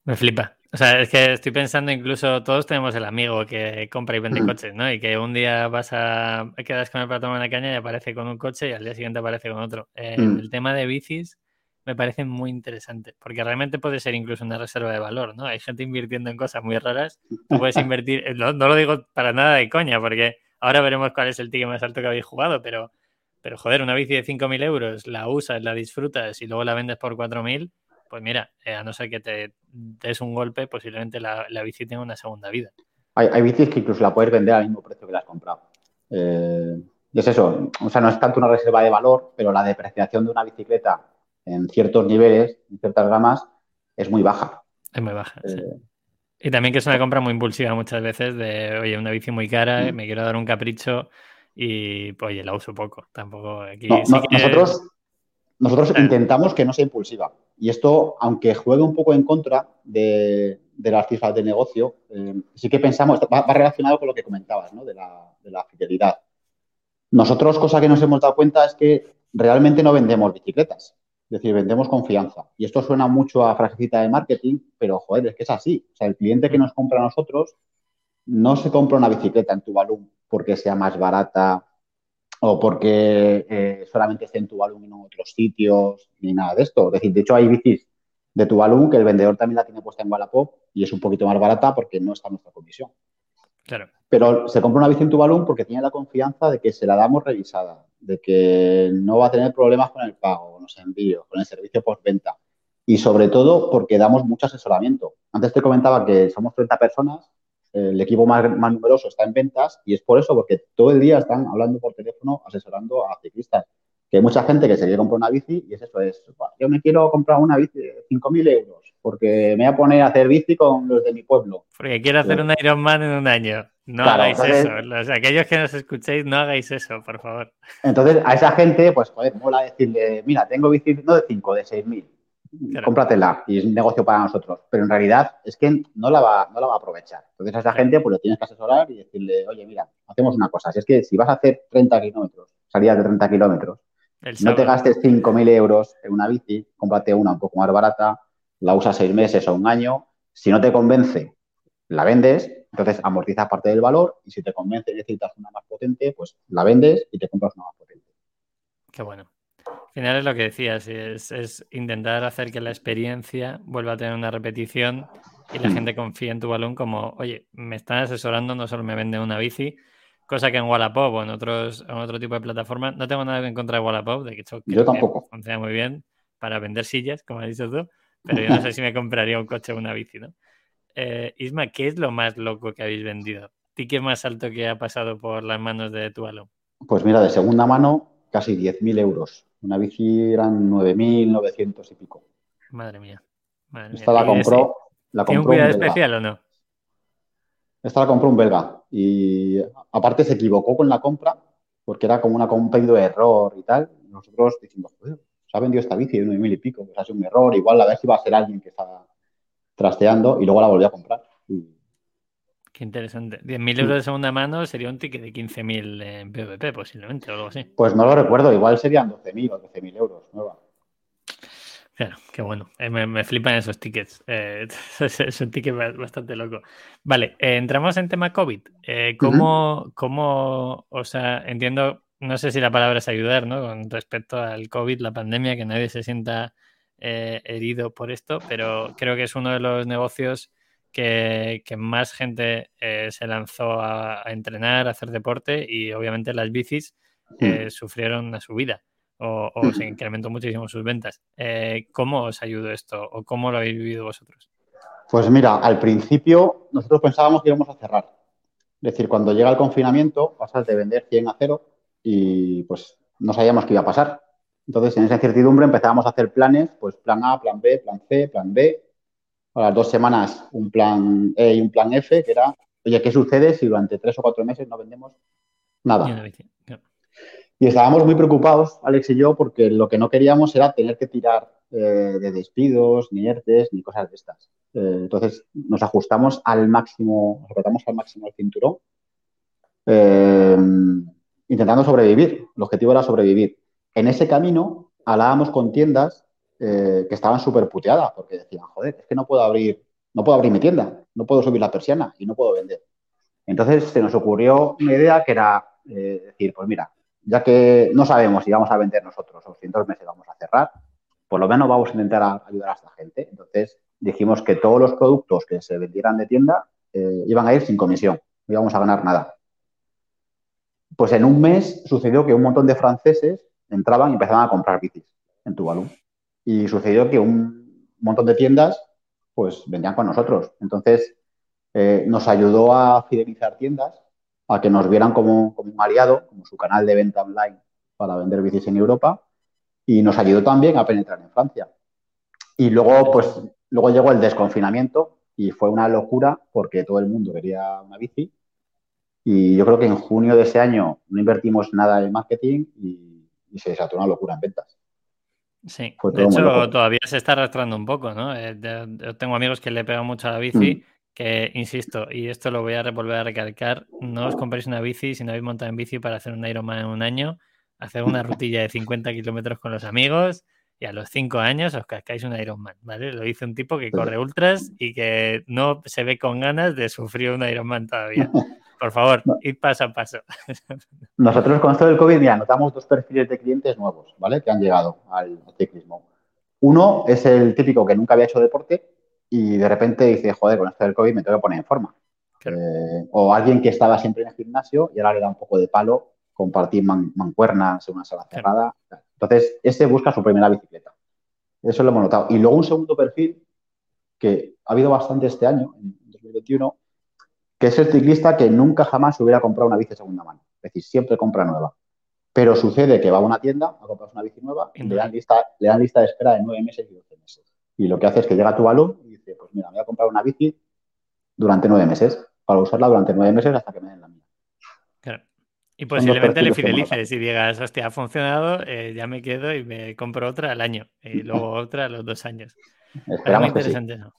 S1: Me flipa. O sea, es que estoy pensando incluso, todos tenemos el amigo que compra y vende coches, ¿no? Y que un día vas a, quedas con él para tomar una caña y aparece con un coche y al día siguiente aparece con otro. Eh,
S2: Mm.
S1: El tema de bicis me parece muy interesante, porque realmente puede ser incluso una reserva de valor, ¿no? Hay gente invirtiendo en cosas muy raras. Tú puedes invertir, no, no lo digo para nada de coña, porque ahora veremos cuál es el ticket más alto que habéis jugado, pero, pero joder, una bici de 5.000 euros, la usas, la disfrutas y luego la vendes por 4.000, pues mira, eh, a no ser que te des un golpe, posiblemente la, la bici tenga una segunda vida.
S2: Hay, hay bicis que incluso la puedes vender al mismo precio que la has comprado. Eh, y es eso, o sea, no es tanto una reserva de valor, pero la depreciación de una bicicleta en ciertos niveles, en ciertas gamas, es muy baja.
S1: Es muy baja. sí. Y también que es una compra muy impulsiva muchas veces de, oye, una bici muy cara, eh,
S2: Mm.
S1: me quiero dar un capricho y, pues, oye, la uso poco. Tampoco aquí
S2: no,
S1: sí
S2: no,
S1: que-
S2: nosotros nosotros intentamos que no sea impulsiva. Y esto, aunque juegue un poco en contra de, de las cifras del negocio, eh, sí que pensamos, va, va relacionado con lo que comentabas, ¿no? De la, de la fidelidad. Nosotros, cosa que nos hemos dado cuenta es que realmente no vendemos bicicletas. Es decir, vendemos confianza. Y esto suena mucho a frasecita de marketing, pero joder, es que es así. O sea, el cliente que nos compra a nosotros no se compra una bicicleta en Tuvalu porque sea más barata o porque eh, solamente esté en Tuvalu y no en otros sitios, ni nada de esto. Es decir, de hecho hay bicis de Tuvalu que el vendedor también la tiene puesta en Wallapop y es un poquito más barata porque no está en nuestra comisión.
S1: Claro.
S2: Pero se compra una bici en Tuvalu porque tiene la confianza de que se la damos revisada, de que no va a tener problemas con el pago, con los envíos, con el servicio postventa. Y sobre todo porque damos mucho asesoramiento. Antes te comentaba que somos 30 personas, el equipo más, más numeroso está en ventas y es por eso, porque todo el día están hablando por teléfono, asesorando a ciclistas. Que hay mucha gente que se quiere comprar una bici y es eso, es, "Buah, yo me quiero comprar una bici de 5.000 euros porque me voy a poner a hacer bici con los de mi pueblo.
S1: Porque quiero hacer un Ironman en un año. No
S2: Claro,
S1: hagáis
S2: entonces-
S1: eso. Los, aquellos que nos escuchéis, no hagáis eso, por favor.
S2: Entonces, a esa gente, pues, joder, mola decirle, mira, tengo bici no de 5, de 6.000,
S1: Claro.
S2: cómpratela y es un negocio para nosotros. Pero en realidad es que no la va, no la va a aprovechar. Entonces, a esa
S1: Claro.
S2: gente, pues, le tienes que asesorar y decirle, oye, mira, hacemos una cosa. Si es que si vas a hacer 30 kilómetros, salidas de 30 kilómetros, no te gastes 5.000 euros en una bici, cómprate una un poco más barata, la usas seis meses o un año. Si no te convence, la vendes, entonces amortizas parte del valor y si te convence y necesitas una más potente, pues la vendes y te compras una más potente.
S1: Qué bueno. Al final es lo que decías, es, es intentar hacer que la experiencia vuelva a tener una repetición y la
S2: Mm.
S1: gente confíe en tu balón como, oye, me están asesorando, no solo me venden una bici, cosa que en Wallapop o en otros en otro tipo de plataformas, no tengo nada en contra de Wallapop, de hecho
S2: Yo
S1: que
S2: tampoco.
S1: funciona muy bien para vender sillas, como has dicho tú, pero yo no sé si me compraría un coche o una bici, ¿no? Eh, Isma, ¿qué es lo más loco que habéis vendido? ¿Ticket más alto que ha pasado por las manos de tu balón?
S2: Pues mira, de segunda mano, casi 10.000 euros. Una bici eran 9.900 y pico.
S1: Madre mía. Madre mía.
S2: Esta la
S1: ¿Y
S2: compró, la
S1: ¿Tiene un
S2: compró un
S1: cuidado especial o no?
S2: Esta la compró un belga. Y aparte se equivocó con la compra porque era como una, pedido de error y tal. Y nosotros decimos, "Joder, se ha vendido esta bici de 9.000 y pico, pues ha sido un error. Igual la vez iba a ser alguien que estaba trasteando y luego la volvió a comprar.
S1: Qué interesante. 10.000 euros de segunda mano sería un ticket de 15.000 en PVP, posiblemente, o algo así.
S2: pues no lo recuerdo, igual serían 12.000 o 13.000 euros nueva.
S1: Claro, qué bueno. Eh, me, me flipan esos tickets. Eh, es, es un ticket ba- bastante loco. Vale, eh, entramos en tema COVID. Eh, ¿cómo, cómo, o sea, entiendo, no sé si la palabra es ayudar, ¿no? Con respecto al COVID, la pandemia, que nadie se sienta eh, herido por esto, pero creo que es uno de los negocios que, que más gente eh, se lanzó a, a entrenar, a hacer deporte y obviamente las bicis eh, sufrieron una subida o, o se incrementó muchísimo sus ventas. ¿Cómo os ayudó esto o cómo lo habéis vivido vosotros?
S2: Pues mira, al principio nosotros pensábamos que íbamos a cerrar. Es decir, cuando llega el confinamiento, pasas de vender 100 a 0 y pues no sabíamos qué iba a pasar. Entonces, en esa incertidumbre empezábamos a hacer planes, pues plan A, plan B, plan C, plan D. A las dos semanas un plan E y un plan F, que era, oye, ¿qué sucede si durante tres o cuatro meses no vendemos nada? Y estábamos muy preocupados, Alex y yo, porque lo que no queríamos era tener que tirar eh, de despidos, ni ERTES, ni cosas de estas. Eh, entonces nos ajustamos al máximo, nos apretamos al máximo el cinturón, eh, intentando sobrevivir. El objetivo era sobrevivir. En ese camino hablábamos con tiendas eh, que estaban súper puteadas porque decían, joder, es que no puedo abrir, no puedo abrir mi tienda, no puedo subir la persiana y no puedo vender. Entonces se nos ocurrió una idea que era eh, decir, pues mira, ya que no sabemos si vamos a vender nosotros o si en dos meses vamos a cerrar, por lo menos vamos a intentar ayudar a esta gente. Entonces dijimos que todos los productos que se vendieran de tienda eh, iban a ir sin comisión, no íbamos a ganar nada. Pues en un mes sucedió que un montón de franceses entraban y empezaban a comprar bicis en Tuvalu. Y sucedió que un montón de tiendas pues vendían con nosotros. Entonces eh, nos ayudó a fidelizar tiendas, a que nos vieran como, como un aliado, como su canal de venta online para vender bicis en Europa y nos ayudó también a penetrar en Francia. Y luego, pues, luego llegó el desconfinamiento y fue una locura porque todo el mundo quería una bici. Y yo creo que en junio de ese año no invertimos nada en marketing y, se desató una locura en ventas.
S1: Sí, de hecho todavía se está arrastrando un poco, ¿no? Eh, yo tengo amigos que le pegan mucho a la bici, mm. que insisto, y esto lo voy a volver a recalcar, no os compréis una bici si no habéis montado en bici para hacer un Ironman en un año, hacer una rutilla de 50 kilómetros con los amigos y a los 5 años os cascáis un Ironman, ¿vale? Lo dice un tipo que corre ultras y que no se ve con ganas de sufrir un Ironman todavía. Por favor, id paso a paso.
S2: Nosotros con esto del COVID, ya notamos dos perfiles de clientes nuevos, ¿vale? Que han llegado al ciclismo. Uno es el típico que nunca había hecho deporte y de repente dice, joder, con esto del COVID me tengo que poner en forma. Eh, o alguien que estaba siempre en el gimnasio y ahora le da un poco de palo compartir mancuernas en una sala cerrada. Entonces, ese busca su primera bicicleta. Eso lo hemos notado. Y luego un segundo perfil que ha habido bastante este año, en 2021, que es el ciclista que nunca jamás hubiera comprado una bici de segunda mano. Es decir, siempre compra nueva. Pero sucede que va a una tienda a comprar una bici nueva y le dan, lista, le dan lista de espera de nueve meses y doce meses. Y lo que hace es que llega tu balón y dice, pues mira, me voy a comprar una bici durante nueve meses, para usarla durante nueve meses hasta que me den la mía.
S1: Y posiblemente le fidelices y digas, hostia, ha funcionado, eh, ya me quedo y me compro otra al año y luego otra a los dos años. muy interesante eso.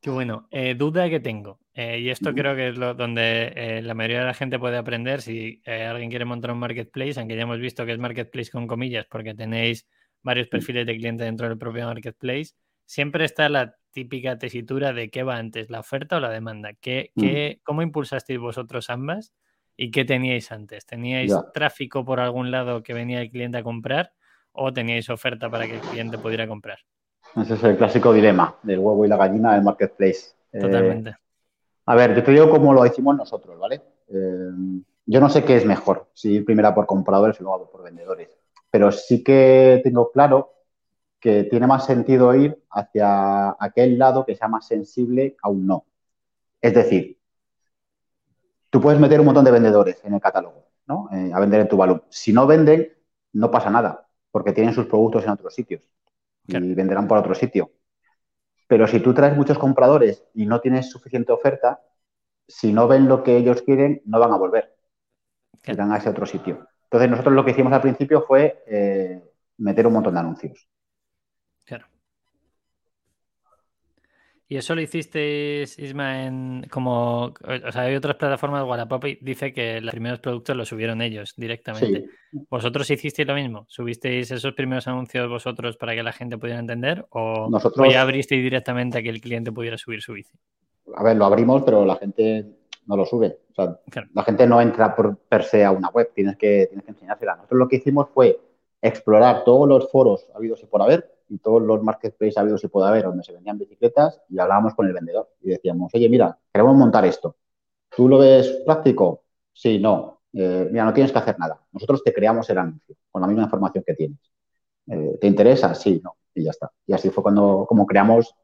S1: Qué bueno. Eh, duda que tengo, eh, y esto creo que es lo, donde la mayoría de la gente puede aprender si alguien quiere montar un marketplace, aunque ya hemos visto que es marketplace con comillas, porque tenéis varios perfiles de cliente dentro del propio marketplace, siempre está la típica tesitura de qué va antes, la oferta o la demanda. ¿Qué, mm. ¿Cómo impulsasteis vosotros ambas y qué teníais antes? ¿Teníais tráfico por algún lado que venía el cliente a comprar o teníais oferta para que el cliente pudiera comprar?
S2: Ese es el clásico dilema del huevo y la gallina del marketplace.
S1: Eh, Totalmente.
S2: a ver, yo te digo cómo lo hicimos nosotros, ¿vale? Eh, yo no sé qué es mejor, si ir primero por compradores o luego por vendedores, pero sí que tengo claro que tiene más sentido ir hacia aquel lado que sea más sensible a un no. Es decir, tú puedes meter un montón de vendedores en el catálogo, ¿no? Eh, a vender en tu valor. Si no venden, no pasa nada, porque tienen sus productos en otros sitios y venderán por otro sitio. Pero si tú traes muchos compradores y no tienes suficiente oferta, si no ven lo que ellos quieren, no van a volver. Irán a ese otro sitio. Entonces, nosotros lo que hicimos al principio fue eh, meter un montón de anuncios.
S1: ¿Y eso lo hicisteis, Isma, en como... O sea, hay otras plataformas, Wallapop dice que los primeros productos los subieron ellos directamente. ¿Vosotros hicisteis lo mismo? ¿Subisteis esos primeros anuncios vosotros para que la gente pudiera entender? ¿O, Nosotros... ya abristeis directamente a que el cliente pudiera subir su bici?
S2: A ver, lo abrimos, pero la gente no lo sube. O sea, la gente no entra por per se a una web, tienes que, tienes que enseñársela. Nosotros lo que hicimos fue explorar todos los foros habidos y por haber y todos los marketplaces habidos y puede haber donde se vendían bicicletas y hablábamos con el vendedor y decíamos, oye, mira, queremos montar esto. ¿Tú lo ves práctico? Sí, no. Eh, mira, no tienes que hacer nada. Nosotros te creamos el anuncio con la misma información que tienes. Eh, ¿Te interesa? Sí, no. Y ya está. Y así fue cuando como creamos,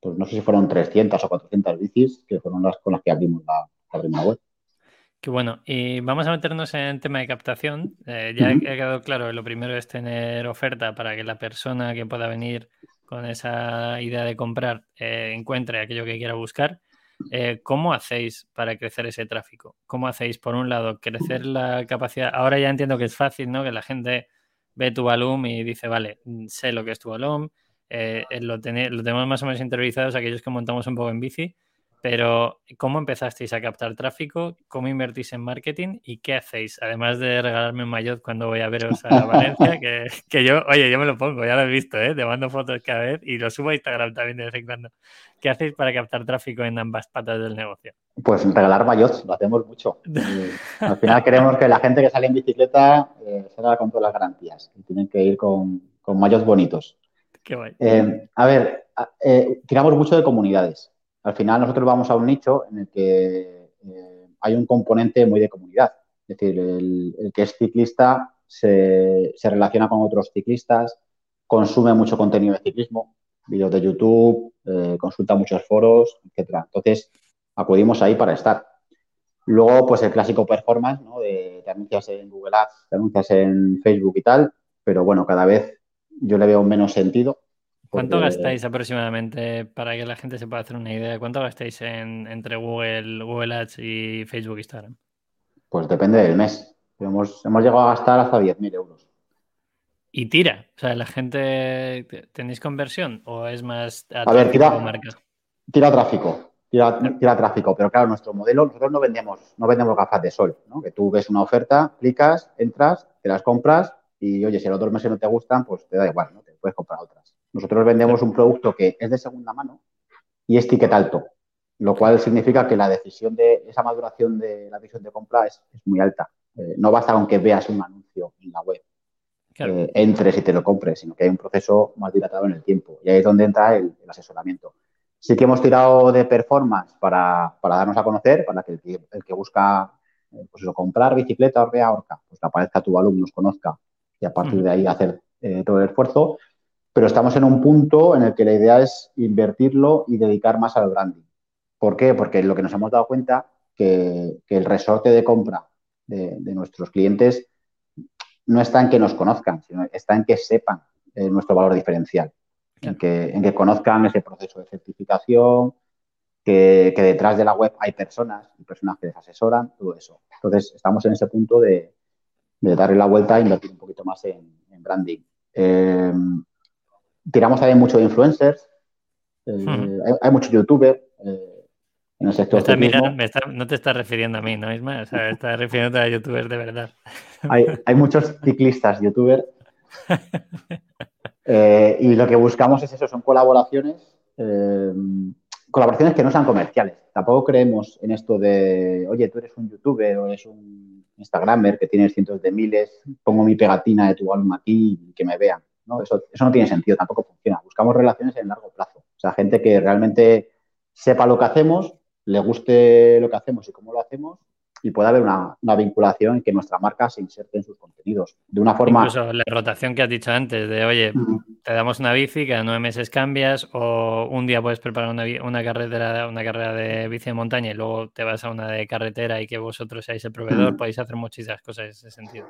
S2: pues no sé si fueron 300 o 400 bicis, que fueron las con las que abrimos la, la primera web.
S1: Qué bueno. Y vamos a meternos en tema de captación. Eh, ya ha quedado claro, lo primero es tener oferta para que la persona que pueda venir con esa idea de comprar eh, encuentre aquello que quiera buscar. Eh, ¿Cómo hacéis para crecer ese tráfico? ¿Cómo hacéis, por un lado, crecer la capacidad? Ahora ya entiendo que es fácil, ¿no? Que la gente ve tu volumen y dice, vale, sé lo que es tu volumen, lo, lo tenemos más o menos interiorizado aquellos que montamos un poco en bici, Pero, ¿cómo empezasteis a captar tráfico? ¿Cómo invertís en marketing? ¿Y qué hacéis? Además de regalarme un maillot cuando voy a veros a Valencia, que, que, yo, oye, yo me lo pongo, ya lo he visto, ¿eh? Te mando fotos cada vez y lo subo a Instagram también de vez en cuando. ¿Qué hacéis para captar tráfico en ambas patas del negocio?
S2: Pues regalar maillots, lo hacemos mucho. al final queremos que la gente que sale en bicicleta eh, salga con todas las garantías y tienen que ir con, con maillots bonitos.
S1: Qué guay.
S2: Eh, a ver, eh, tiramos mucho de comunidades al final nosotros vamos a un nicho en el que eh, hay un componente muy de comunidad. Es decir, el, que es ciclista se, relaciona con otros ciclistas, consume mucho contenido de ciclismo, vídeos de YouTube, eh, consulta muchos foros, etcétera. Entonces, acudimos ahí para estar. Luego, pues el clásico performance, ¿no? De anuncias en Google Ads, de anuncias en Facebook y tal, pero bueno, cada vez yo le veo menos sentido
S1: ¿Cuánto gastáis aproximadamente para que la gente se pueda hacer una idea? ¿Cuánto gastáis en, entre Google, Google Ads y Facebook Instagram?
S2: Pues depende del mes. Hemos, hemos llegado a gastar hasta 10.000 euros.
S1: ¿Y tira? O sea, ¿la gente tenéis conversión o es más
S2: a, ver, tira, tira tráfico. Tira, tira, tráfico, pero claro, nuestro modelo, nosotros no vendemos, no vendemos gafas de sol, ¿no? Que tú ves una oferta, clicas, entras, te las compras y oye, si los dos meses no te gustan, pues te da igual, ¿no? Te puedes comprar otras. Nosotros vendemos un producto que es de segunda mano y es ticket alto, lo cual significa que la decisión de esa maduración de la decisión de compra es, muy alta. Eh, no basta con que veas un anuncio en la web, eh, entres y te lo compres, sino que hay un proceso más dilatado en el tiempo y ahí es donde entra el, asesoramiento. Sí que hemos tirado de performance para, darnos a conocer, para que el, que busca eh, pues comprar bicicleta, orrea, orca, pues que aparezca tu alumno, nos conozca y a partir de ahí hacer todo el esfuerzo pero estamos en un punto en el que la idea es invertirlo y dedicar más al branding. ¿Por qué? Porque lo que nos hemos dado cuenta que, que el resorte de compra de, nuestros clientes no está en que nos conozcan, sino está en que sepan eh, nuestro valor diferencial, en, que, en que conozcan ese proceso de certificación, que, detrás de la web hay personas y personas que les asesoran, todo eso. Entonces, estamos en ese punto de, darle la vuelta e invertir un poquito más en, branding. Eh, tiramos también mucho de influencers, eh, hay, muchos youtubers eh, en el sector.
S1: no te estás refiriendo a mí, ¿no, Isma? O sea, estás refiriendo a youtubers de verdad.
S2: Hay, muchos ciclistas youtubers eh, y lo que buscamos es eso, son colaboraciones, colaboraciones que no sean comerciales. Tampoco creemos en esto de, oye, tú eres un youtuber o eres un instagramer que tienes cientos de miles, pongo mi pegatina de tu álbum aquí y que me vean. Eso, no tiene sentido, tampoco funciona. Buscamos relaciones en largo plazo. O sea, gente que realmente sepa lo que hacemos, le guste lo que hacemos y cómo lo hacemos y pueda haber una, vinculación en que nuestra marca se inserte en sus contenidos. De una forma.
S1: Incluso la rotación que has dicho antes, de oye, te damos una bici, cada nueve meses cambias, o un día puedes preparar una, una, carretera, una carrera de bici de montaña y luego te vas a una de carretera y que vosotros seáis el proveedor, podéis hacer muchísimas cosas en ese sentido.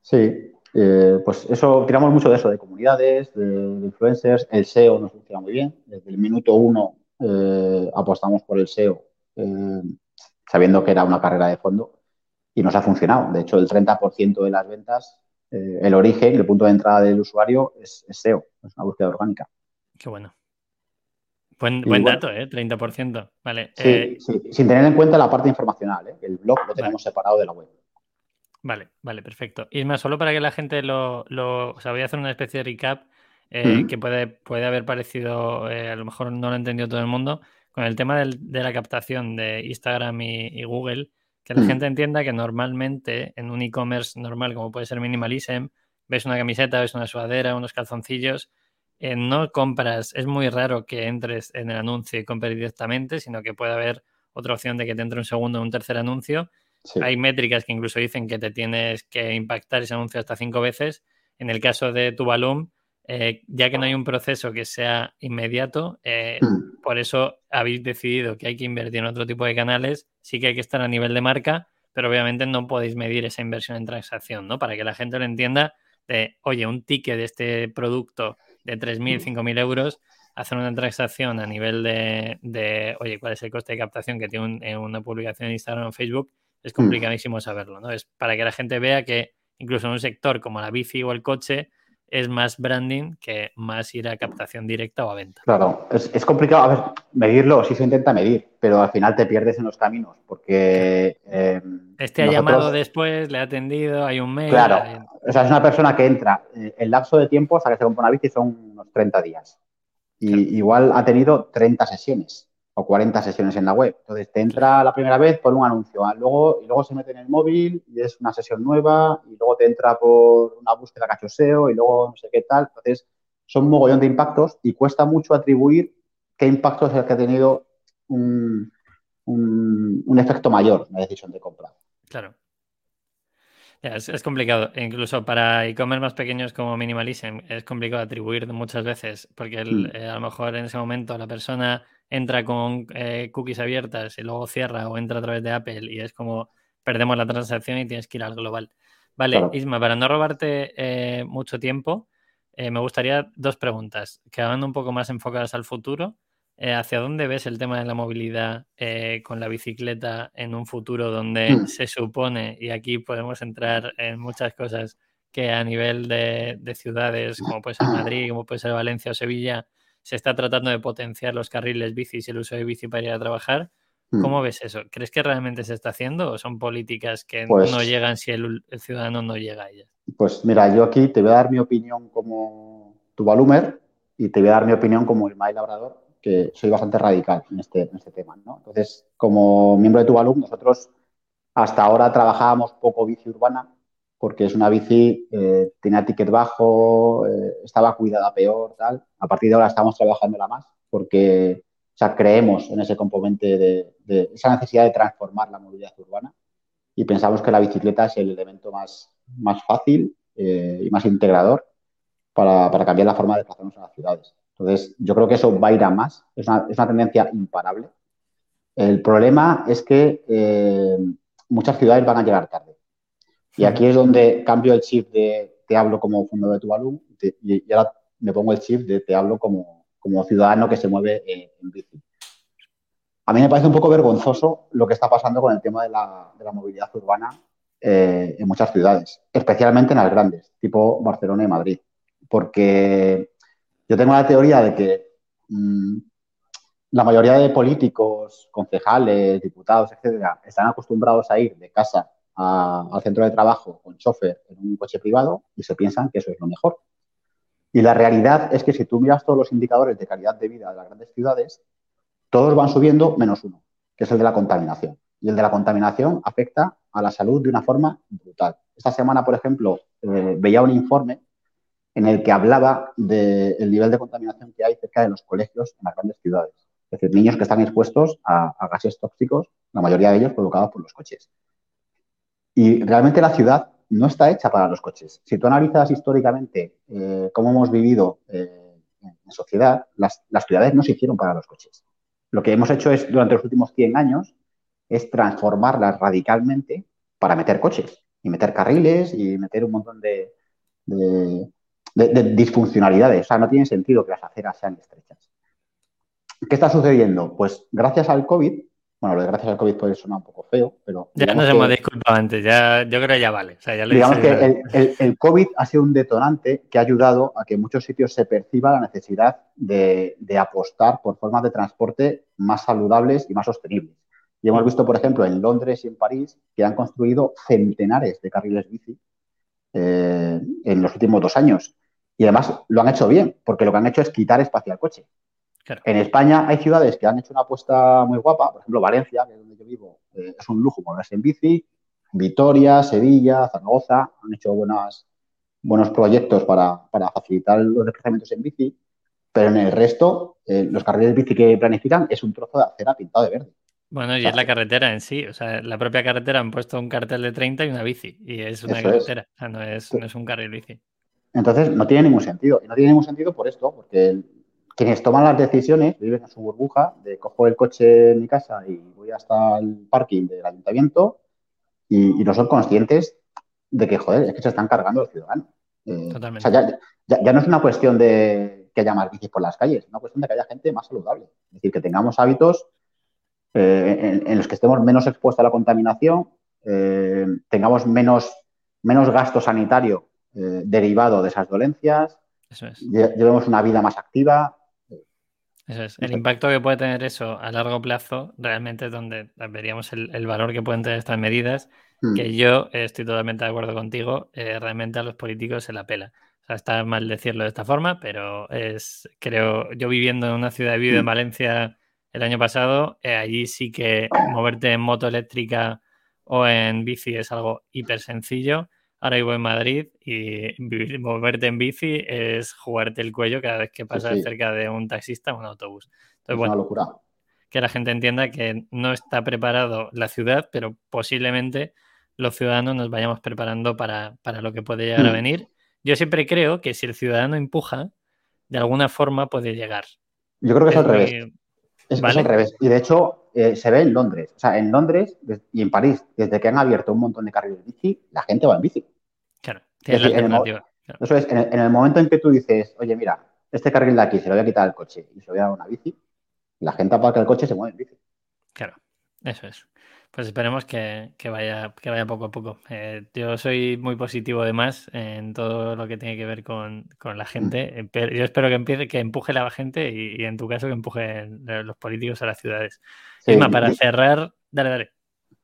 S2: Sí, eh, pues eso, tiramos mucho de eso, de comunidades, de, influencers. El SEO nos funciona muy bien. Desde el minuto uno eh, apostamos por el SEO, eh, sabiendo que era una carrera de fondo, y nos ha funcionado. De hecho, el 30% de las ventas, el origen, el punto de entrada del usuario es, SEO, es una búsqueda orgánica.
S1: Qué bueno. Buen, dato, ¿eh? 30%. Vale.
S2: Sí, sin tener en cuenta la parte informacional, El blog lo tenemos separado de la web.
S1: Vale, vale, perfecto. Y más, solo para que la gente lo, lo o sea, voy a hacer una especie de recap eh, que puede, puede haber parecido, eh, a lo mejor no lo ha entendido todo el mundo, con el tema del, de la captación de Instagram y, Google, que la gente entienda que normalmente en un e-commerce normal, como puede ser Minimalism, ves una camiseta, ves una sudadera, unos calzoncillos, eh, no compras, es muy raro que entres en el anuncio y compres directamente, sino que puede haber otra opción de que te entre un segundo o un tercer anuncio hay métricas que incluso dicen que te tienes que impactar ese anuncio hasta cinco veces. En el caso de tu balón, eh, ya que no hay un proceso que sea inmediato, eh, hmm. por eso habéis decidido que hay que invertir en otro tipo de canales. Sí que hay que estar a nivel de marca, pero obviamente no podéis medir esa inversión en transacción, ¿no? Para que la gente lo entienda de, oye, un ticket de este producto de 3.000, 5.000 hmm. euros, hacer una transacción a nivel de, oye, cuál es el coste de captación que tiene una publicación en Instagram o Facebook, es mm. complicadísimo saberlo, ¿no? Es para que la gente vea que incluso en un sector como la bici o el coche, es más branding que más ir a captación directa o a venta.
S2: Claro, es, complicado, a ver, medirlo, sí se intenta medir, pero al final te pierdes en los caminos, porque...
S1: Eh, este ha llamado después, le ha atendido, hay un mail...
S2: Claro, o sea, es una persona que entra, eh, el lapso de tiempo hasta que se compra una bici son unos 30 días. Y igual ha tenido 30 sesiones o 40 sesiones en la web. Entonces te entra la primera vez por un anuncio, ah, luego, y luego se mete en el móvil y es una sesión nueva, y luego te entra por una búsqueda cachoseo y luego no sé qué tal. Entonces son un mogollón de impactos y cuesta mucho atribuir qué impacto es el que ha tenido un, un, efecto mayor en la decisión de compra.
S1: Claro. es, complicado. Incluso para e-commerce más pequeños como Minimalism es complicado atribuir muchas veces, porque mm. eh, a lo mejor en ese momento la persona entra con eh, cookies abiertas y luego cierra o entra a través de Apple y es como perdemos la transacción y tienes que ir al global. Vale, Isma, para no robarte eh, mucho tiempo, eh, me gustaría dos preguntas, que hagan un poco más enfocadas al futuro. ¿Hacia dónde ves el tema de la movilidad con la bicicleta en un futuro donde mm. se supone, y aquí podemos entrar en muchas cosas, que a nivel de, de ciudades como puede ser Madrid, como puede ser Valencia o Sevilla, se está tratando de potenciar los carriles bici y el uso de bici para ir a trabajar. Hmm. ¿Cómo ves eso? ¿Crees que realmente se está haciendo o son políticas que pues no llegan si el, ciudadano no llega a ellas?
S2: Pues mira, yo aquí te voy a dar mi opinión como tu Balumer y te voy a dar mi opinión como el Mail Labrador, que soy bastante radical en este, en este tema. ¿no? Entonces, como miembro de Tuvalu, nosotros hasta ahora trabajábamos poco bici urbana porque es una bici, eh, tenía ticket bajo, eh, estaba cuidada peor, tal. A partir de ahora estamos trabajándola más porque o creemos en ese componente de, esa necesidad de transformar la movilidad urbana y pensamos que la bicicleta es el elemento más, más fácil eh, y más integrador para, cambiar la forma de desplazarnos en las ciudades. Entonces, yo creo que eso va a ir a más, es una, es una tendencia imparable. El problema es que muchas ciudades van a llegar tarde. Y aquí es donde cambio el chip de te hablo como fundador de tu alumno y, ahora me pongo el chip de te hablo como, como ciudadano que se mueve en, bici. A mí me parece un poco vergonzoso lo que está pasando con el tema de la, de la movilidad urbana eh, en muchas ciudades, especialmente en las grandes, tipo Barcelona y Madrid. Porque yo tengo la teoría de que mm, la mayoría de políticos, concejales, diputados, etcétera, están acostumbrados a ir de casa al centro de trabajo con chofer en un coche privado y se piensan que eso es lo mejor. Y la realidad es que si tú miras todos los indicadores de calidad de vida de las grandes ciudades, todos van subiendo menos uno, que es el de la contaminación. Y el de la contaminación afecta a la salud de una forma brutal. Esta semana, por ejemplo, eh, veía un informe en el que hablaba del nivel de contaminación que hay cerca de los colegios en las grandes ciudades. Es decir, niños que están expuestos a gases tóxicos, la mayoría de ellos provocados por los coches. Y realmente la ciudad no está hecha para los coches. Si tú analizas históricamente eh, cómo hemos vivido eh, en sociedad, las, ciudades no se hicieron para los coches. Lo que hemos hecho es, durante los últimos 100 años, es transformarlas radicalmente para meter coches y meter carriles y meter un montón de, de disfuncionalidades. O sea, no tiene sentido que las aceras sean estrechas. ¿Qué está sucediendo? Pues gracias al COVID bueno, lo de gracias al COVID puede sonar un poco feo, pero...
S1: Ya nos hemos disculpado antes, ya, yo creo que ya vale.
S2: digamos que el, COVID ha sido un detonante que ha ayudado a que en muchos sitios se perciba la necesidad de, apostar por formas de transporte más saludables y más sostenibles. Y hemos visto, por ejemplo, en Londres y en París que han construido centenares de carriles bici eh, en los últimos dos años. Y además lo han hecho bien, porque lo que han hecho es quitar espacio al coche. En España hay ciudades que han hecho una apuesta muy guapa, por ejemplo Valencia, que es donde yo vivo, eh, es un lujo moverse en bici, Vitoria, Sevilla, Zaragoza, han hecho buenas, buenos proyectos para, facilitar los desplazamientos en bici, pero en el resto, eh, los carriles bici que planifican es un trozo de acera pintado de verde.
S1: Bueno, y es la carretera en sí, o sea, la propia carretera han puesto un cartel de 30 y una bici, y es una carretera, o sea, no es, no es un carril bici.
S2: Entonces, no tiene ningún sentido. Y no tiene ningún sentido por esto, porque quienes toman las decisiones viven en su burbuja de cojo el coche en mi casa y voy hasta el parking del ayuntamiento y, no son conscientes de que, joder, es que se están cargando el ciudadano. Eh, Totalmente. O sea, ya, no es una cuestión de que haya más bicis por las calles, es una cuestión de que haya gente más saludable. Es decir, que tengamos hábitos eh, en, los que estemos menos expuestos a la contaminación, eh, tengamos menos, menos gasto sanitario derivado de esas dolencias.
S1: Eso es.
S2: Llevemos una vida más activa.
S1: Eso es. El impacto que puede tener eso a largo plazo realmente es donde veríamos el, valor que pueden tener estas medidas, hmm. que yo estoy totalmente de acuerdo contigo, realmente a los políticos se la pela. O sea, está mal decirlo de esta forma, pero es, creo, yo viviendo en una ciudad, vivo en mm. Valencia el año pasado, eh, allí sí que moverte en moto eléctrica o en bici es algo hiper sencillo. Ahora vivo en Madrid y moverte en bici es jugarte el cuello cada vez que pasas cerca de un taxista o un autobús.
S2: Entonces, bueno, una locura.
S1: Que la gente entienda que no está preparado la ciudad, pero posiblemente los ciudadanos nos vayamos preparando para, para lo que puede llegar a mm. venir yo siempre creo que si el ciudadano empuja, de alguna forma puede llegar.
S2: Yo creo que es, al revés. Es, al revés. Y de hecho, eh, se ve en Londres. O sea, en Londres y en París, desde que han abierto un montón de carriles de bici, la gente va en bici.
S1: La
S2: alternativa. Eso es, en el, momento en que tú dices, oye, mira, este carril de aquí se lo voy a quitar al coche y se lo voy a dar una bici, la gente aparca el coche y se mueve en bici.
S1: Claro, eso es. Pues esperemos que, vaya, que vaya poco a poco. Eh, yo soy muy positivo además en todo lo que tiene que ver con, la gente. Mm. Yo espero que empiece, que empuje la gente y, en tu caso que empujen los políticos a las ciudades. para cerrar, dale, dale.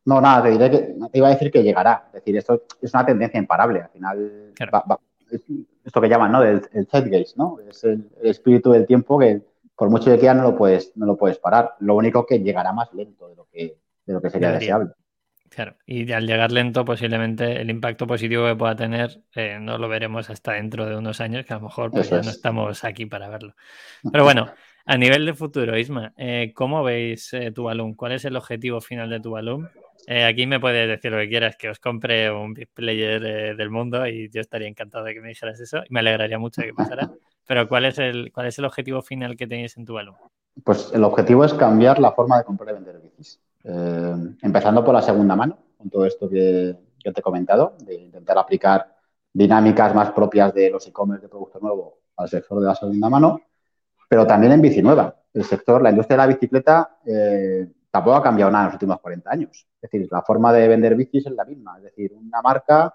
S2: No, nada, te diré que te iba a decir que llegará. Es decir, esto es una tendencia imparable. Al final, esto que llaman, ¿no? Del el zeitgeist, ¿no? Es el, espíritu del tiempo que por mucho que quieras no lo puedes, no lo puedes parar. Lo único que llegará más lento de lo que de lo que sería deseable.
S1: Claro, y al llegar lento, posiblemente el impacto positivo que pueda tener eh, no lo veremos hasta dentro de unos años, que a lo mejor pues, ya no estamos aquí para verlo. Pero bueno, a nivel de futuro, Isma, eh, ¿cómo veis eh, tu balón? ¿Cuál es el objetivo final de tu balón? Aquí me puedes decir lo que quieras, que os compre un big player del mundo y yo estaría encantado de que me dijeras eso y me alegraría mucho que pasara. Pero ¿cuál es el, cuál es el objetivo final que tenéis en tu balón?
S2: Pues el objetivo es cambiar la forma de comprar y vender bicis. Eh, empezando por la segunda mano, con todo esto que, yo te he comentado, de intentar aplicar dinámicas más propias de los e-commerce de producto nuevo al sector de la segunda mano, pero también en bici nueva. El sector, la industria de la bicicleta, eh, tampoco ha cambiado nada en los últimos 40 años. Es decir, la forma de vender bicis es la misma. Es decir, una marca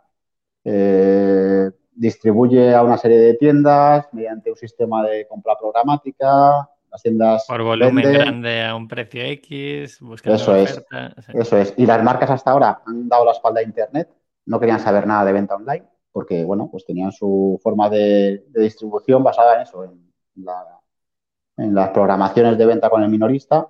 S2: eh, distribuye a una serie de tiendas mediante un sistema de compra programática,
S1: por volumen grande a un precio X, buscando
S2: eso oferta. Es, Eso es. Y las marcas hasta ahora han dado la espalda a Internet, no querían saber nada de venta online, porque, bueno, pues tenían su forma de, distribución basada en eso, en, las programaciones de venta con el minorista,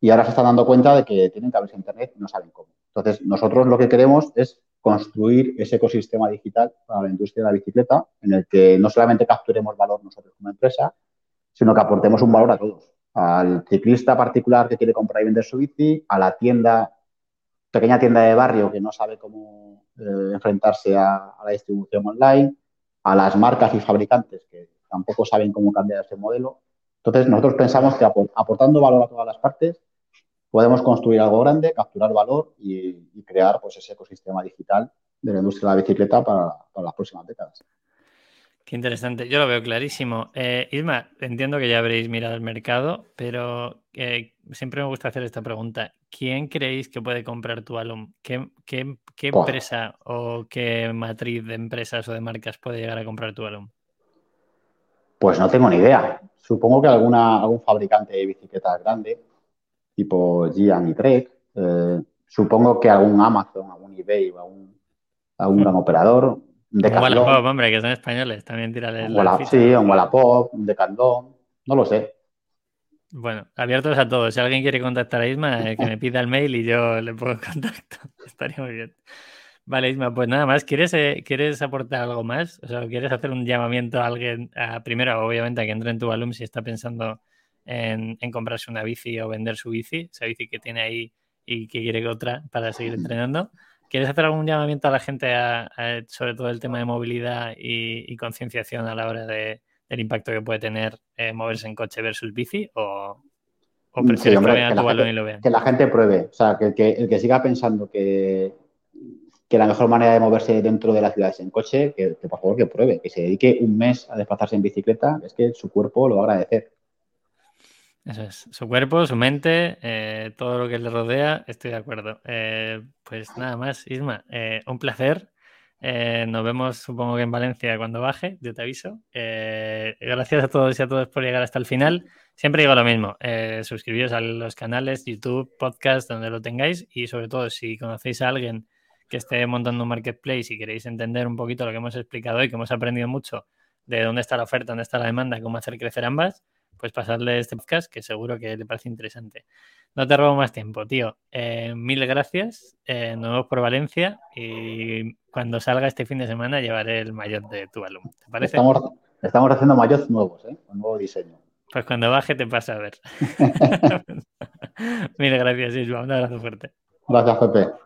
S2: y ahora se están dando cuenta de que tienen que abrirse Internet y no saben cómo. Entonces, nosotros lo que queremos es construir ese ecosistema digital para la industria de la bicicleta, en el que no solamente capturemos valor nosotros como empresa, sino que aportemos un valor a todos. Al ciclista particular que quiere comprar y vender su bici, a la tienda, pequeña tienda de barrio que no sabe cómo eh, enfrentarse a, la distribución online, a las marcas y fabricantes que tampoco saben cómo cambiar ese modelo. Entonces, nosotros pensamos que aportando valor a todas las partes, podemos construir algo grande, capturar valor y, crear pues, ese ecosistema digital de la industria de la bicicleta para las próximas décadas.
S1: Qué interesante, yo lo veo clarísimo. Eh, Isma, entiendo que ya habréis mirado el mercado, pero eh, siempre me gusta hacer esta pregunta. ¿Quién creéis que puede comprar tu Alum? ¿Qué, empresa o qué matriz de empresas o de marcas puede llegar a comprar tu Alum?
S2: Pues no tengo ni idea. Supongo que alguna, algún fabricante de bicicletas grande, tipo Gian y Trek. Eh, supongo que algún Amazon, algún eBay o algún, algún gran operador
S1: un Wallapop, hombre, que son españoles, también tírale.
S2: Sí, un Wallapop, un Decathlon, no lo sé.
S1: Bueno, abiertos a todos. Si alguien quiere contactar a Isma, eh, que me pida el mail y yo le pongo en contacto. Estaría muy bien. Vale, Isma, pues nada más. ¿Quieres, eh, ¿Quieres aportar algo más? O sea, ¿quieres hacer un llamamiento a alguien, primero, obviamente, a que entre en tu Alum si está pensando en, en, comprarse una bici o vender su bici, esa bici que tiene ahí y que quiere otra para seguir entrenando? ¿Quieres hacer algún llamamiento a la gente sobre todo el tema de movilidad y, concienciación a la hora de, del impacto que puede tener eh, moverse en coche versus bici? ¿O, o prefieres
S2: que, tu balón y lo vean? Que la gente pruebe, o sea, que, el que siga pensando que, que la mejor manera de moverse dentro de las ciudades en coche, que, por favor que pruebe, que se dedique un mes a desplazarse en bicicleta, es que su cuerpo lo va a agradecer.
S1: Eso es. Su cuerpo, su mente, eh, todo lo que le rodea, estoy de acuerdo. Eh, pues nada más, Isma, eh, un placer. Nos vemos, supongo que en Valencia cuando baje, yo te aviso. Gracias a todos y a todos por llegar hasta el final. Siempre digo lo mismo, suscribiros a los canales, YouTube, podcast, donde lo tengáis y sobre todo si conocéis a alguien que esté montando un marketplace y queréis entender un poquito lo que hemos explicado hoy, que hemos aprendido mucho de dónde está la oferta, dónde está la demanda, cómo hacer crecer ambas, pues pasarle este podcast que seguro que le parece interesante. No te robo más tiempo, tío. Eh, mil gracias. Eh, nos vemos por Valencia y cuando salga este fin de semana llevaré el maillot de tu alumno. ¿Te parece?
S2: Estamos, estamos haciendo maillots nuevos, ¿eh? Un nuevo diseño.
S1: Pues cuando baje te pasa a ver. mil gracias, Isma. Un abrazo fuerte.
S2: Gracias, Pepe.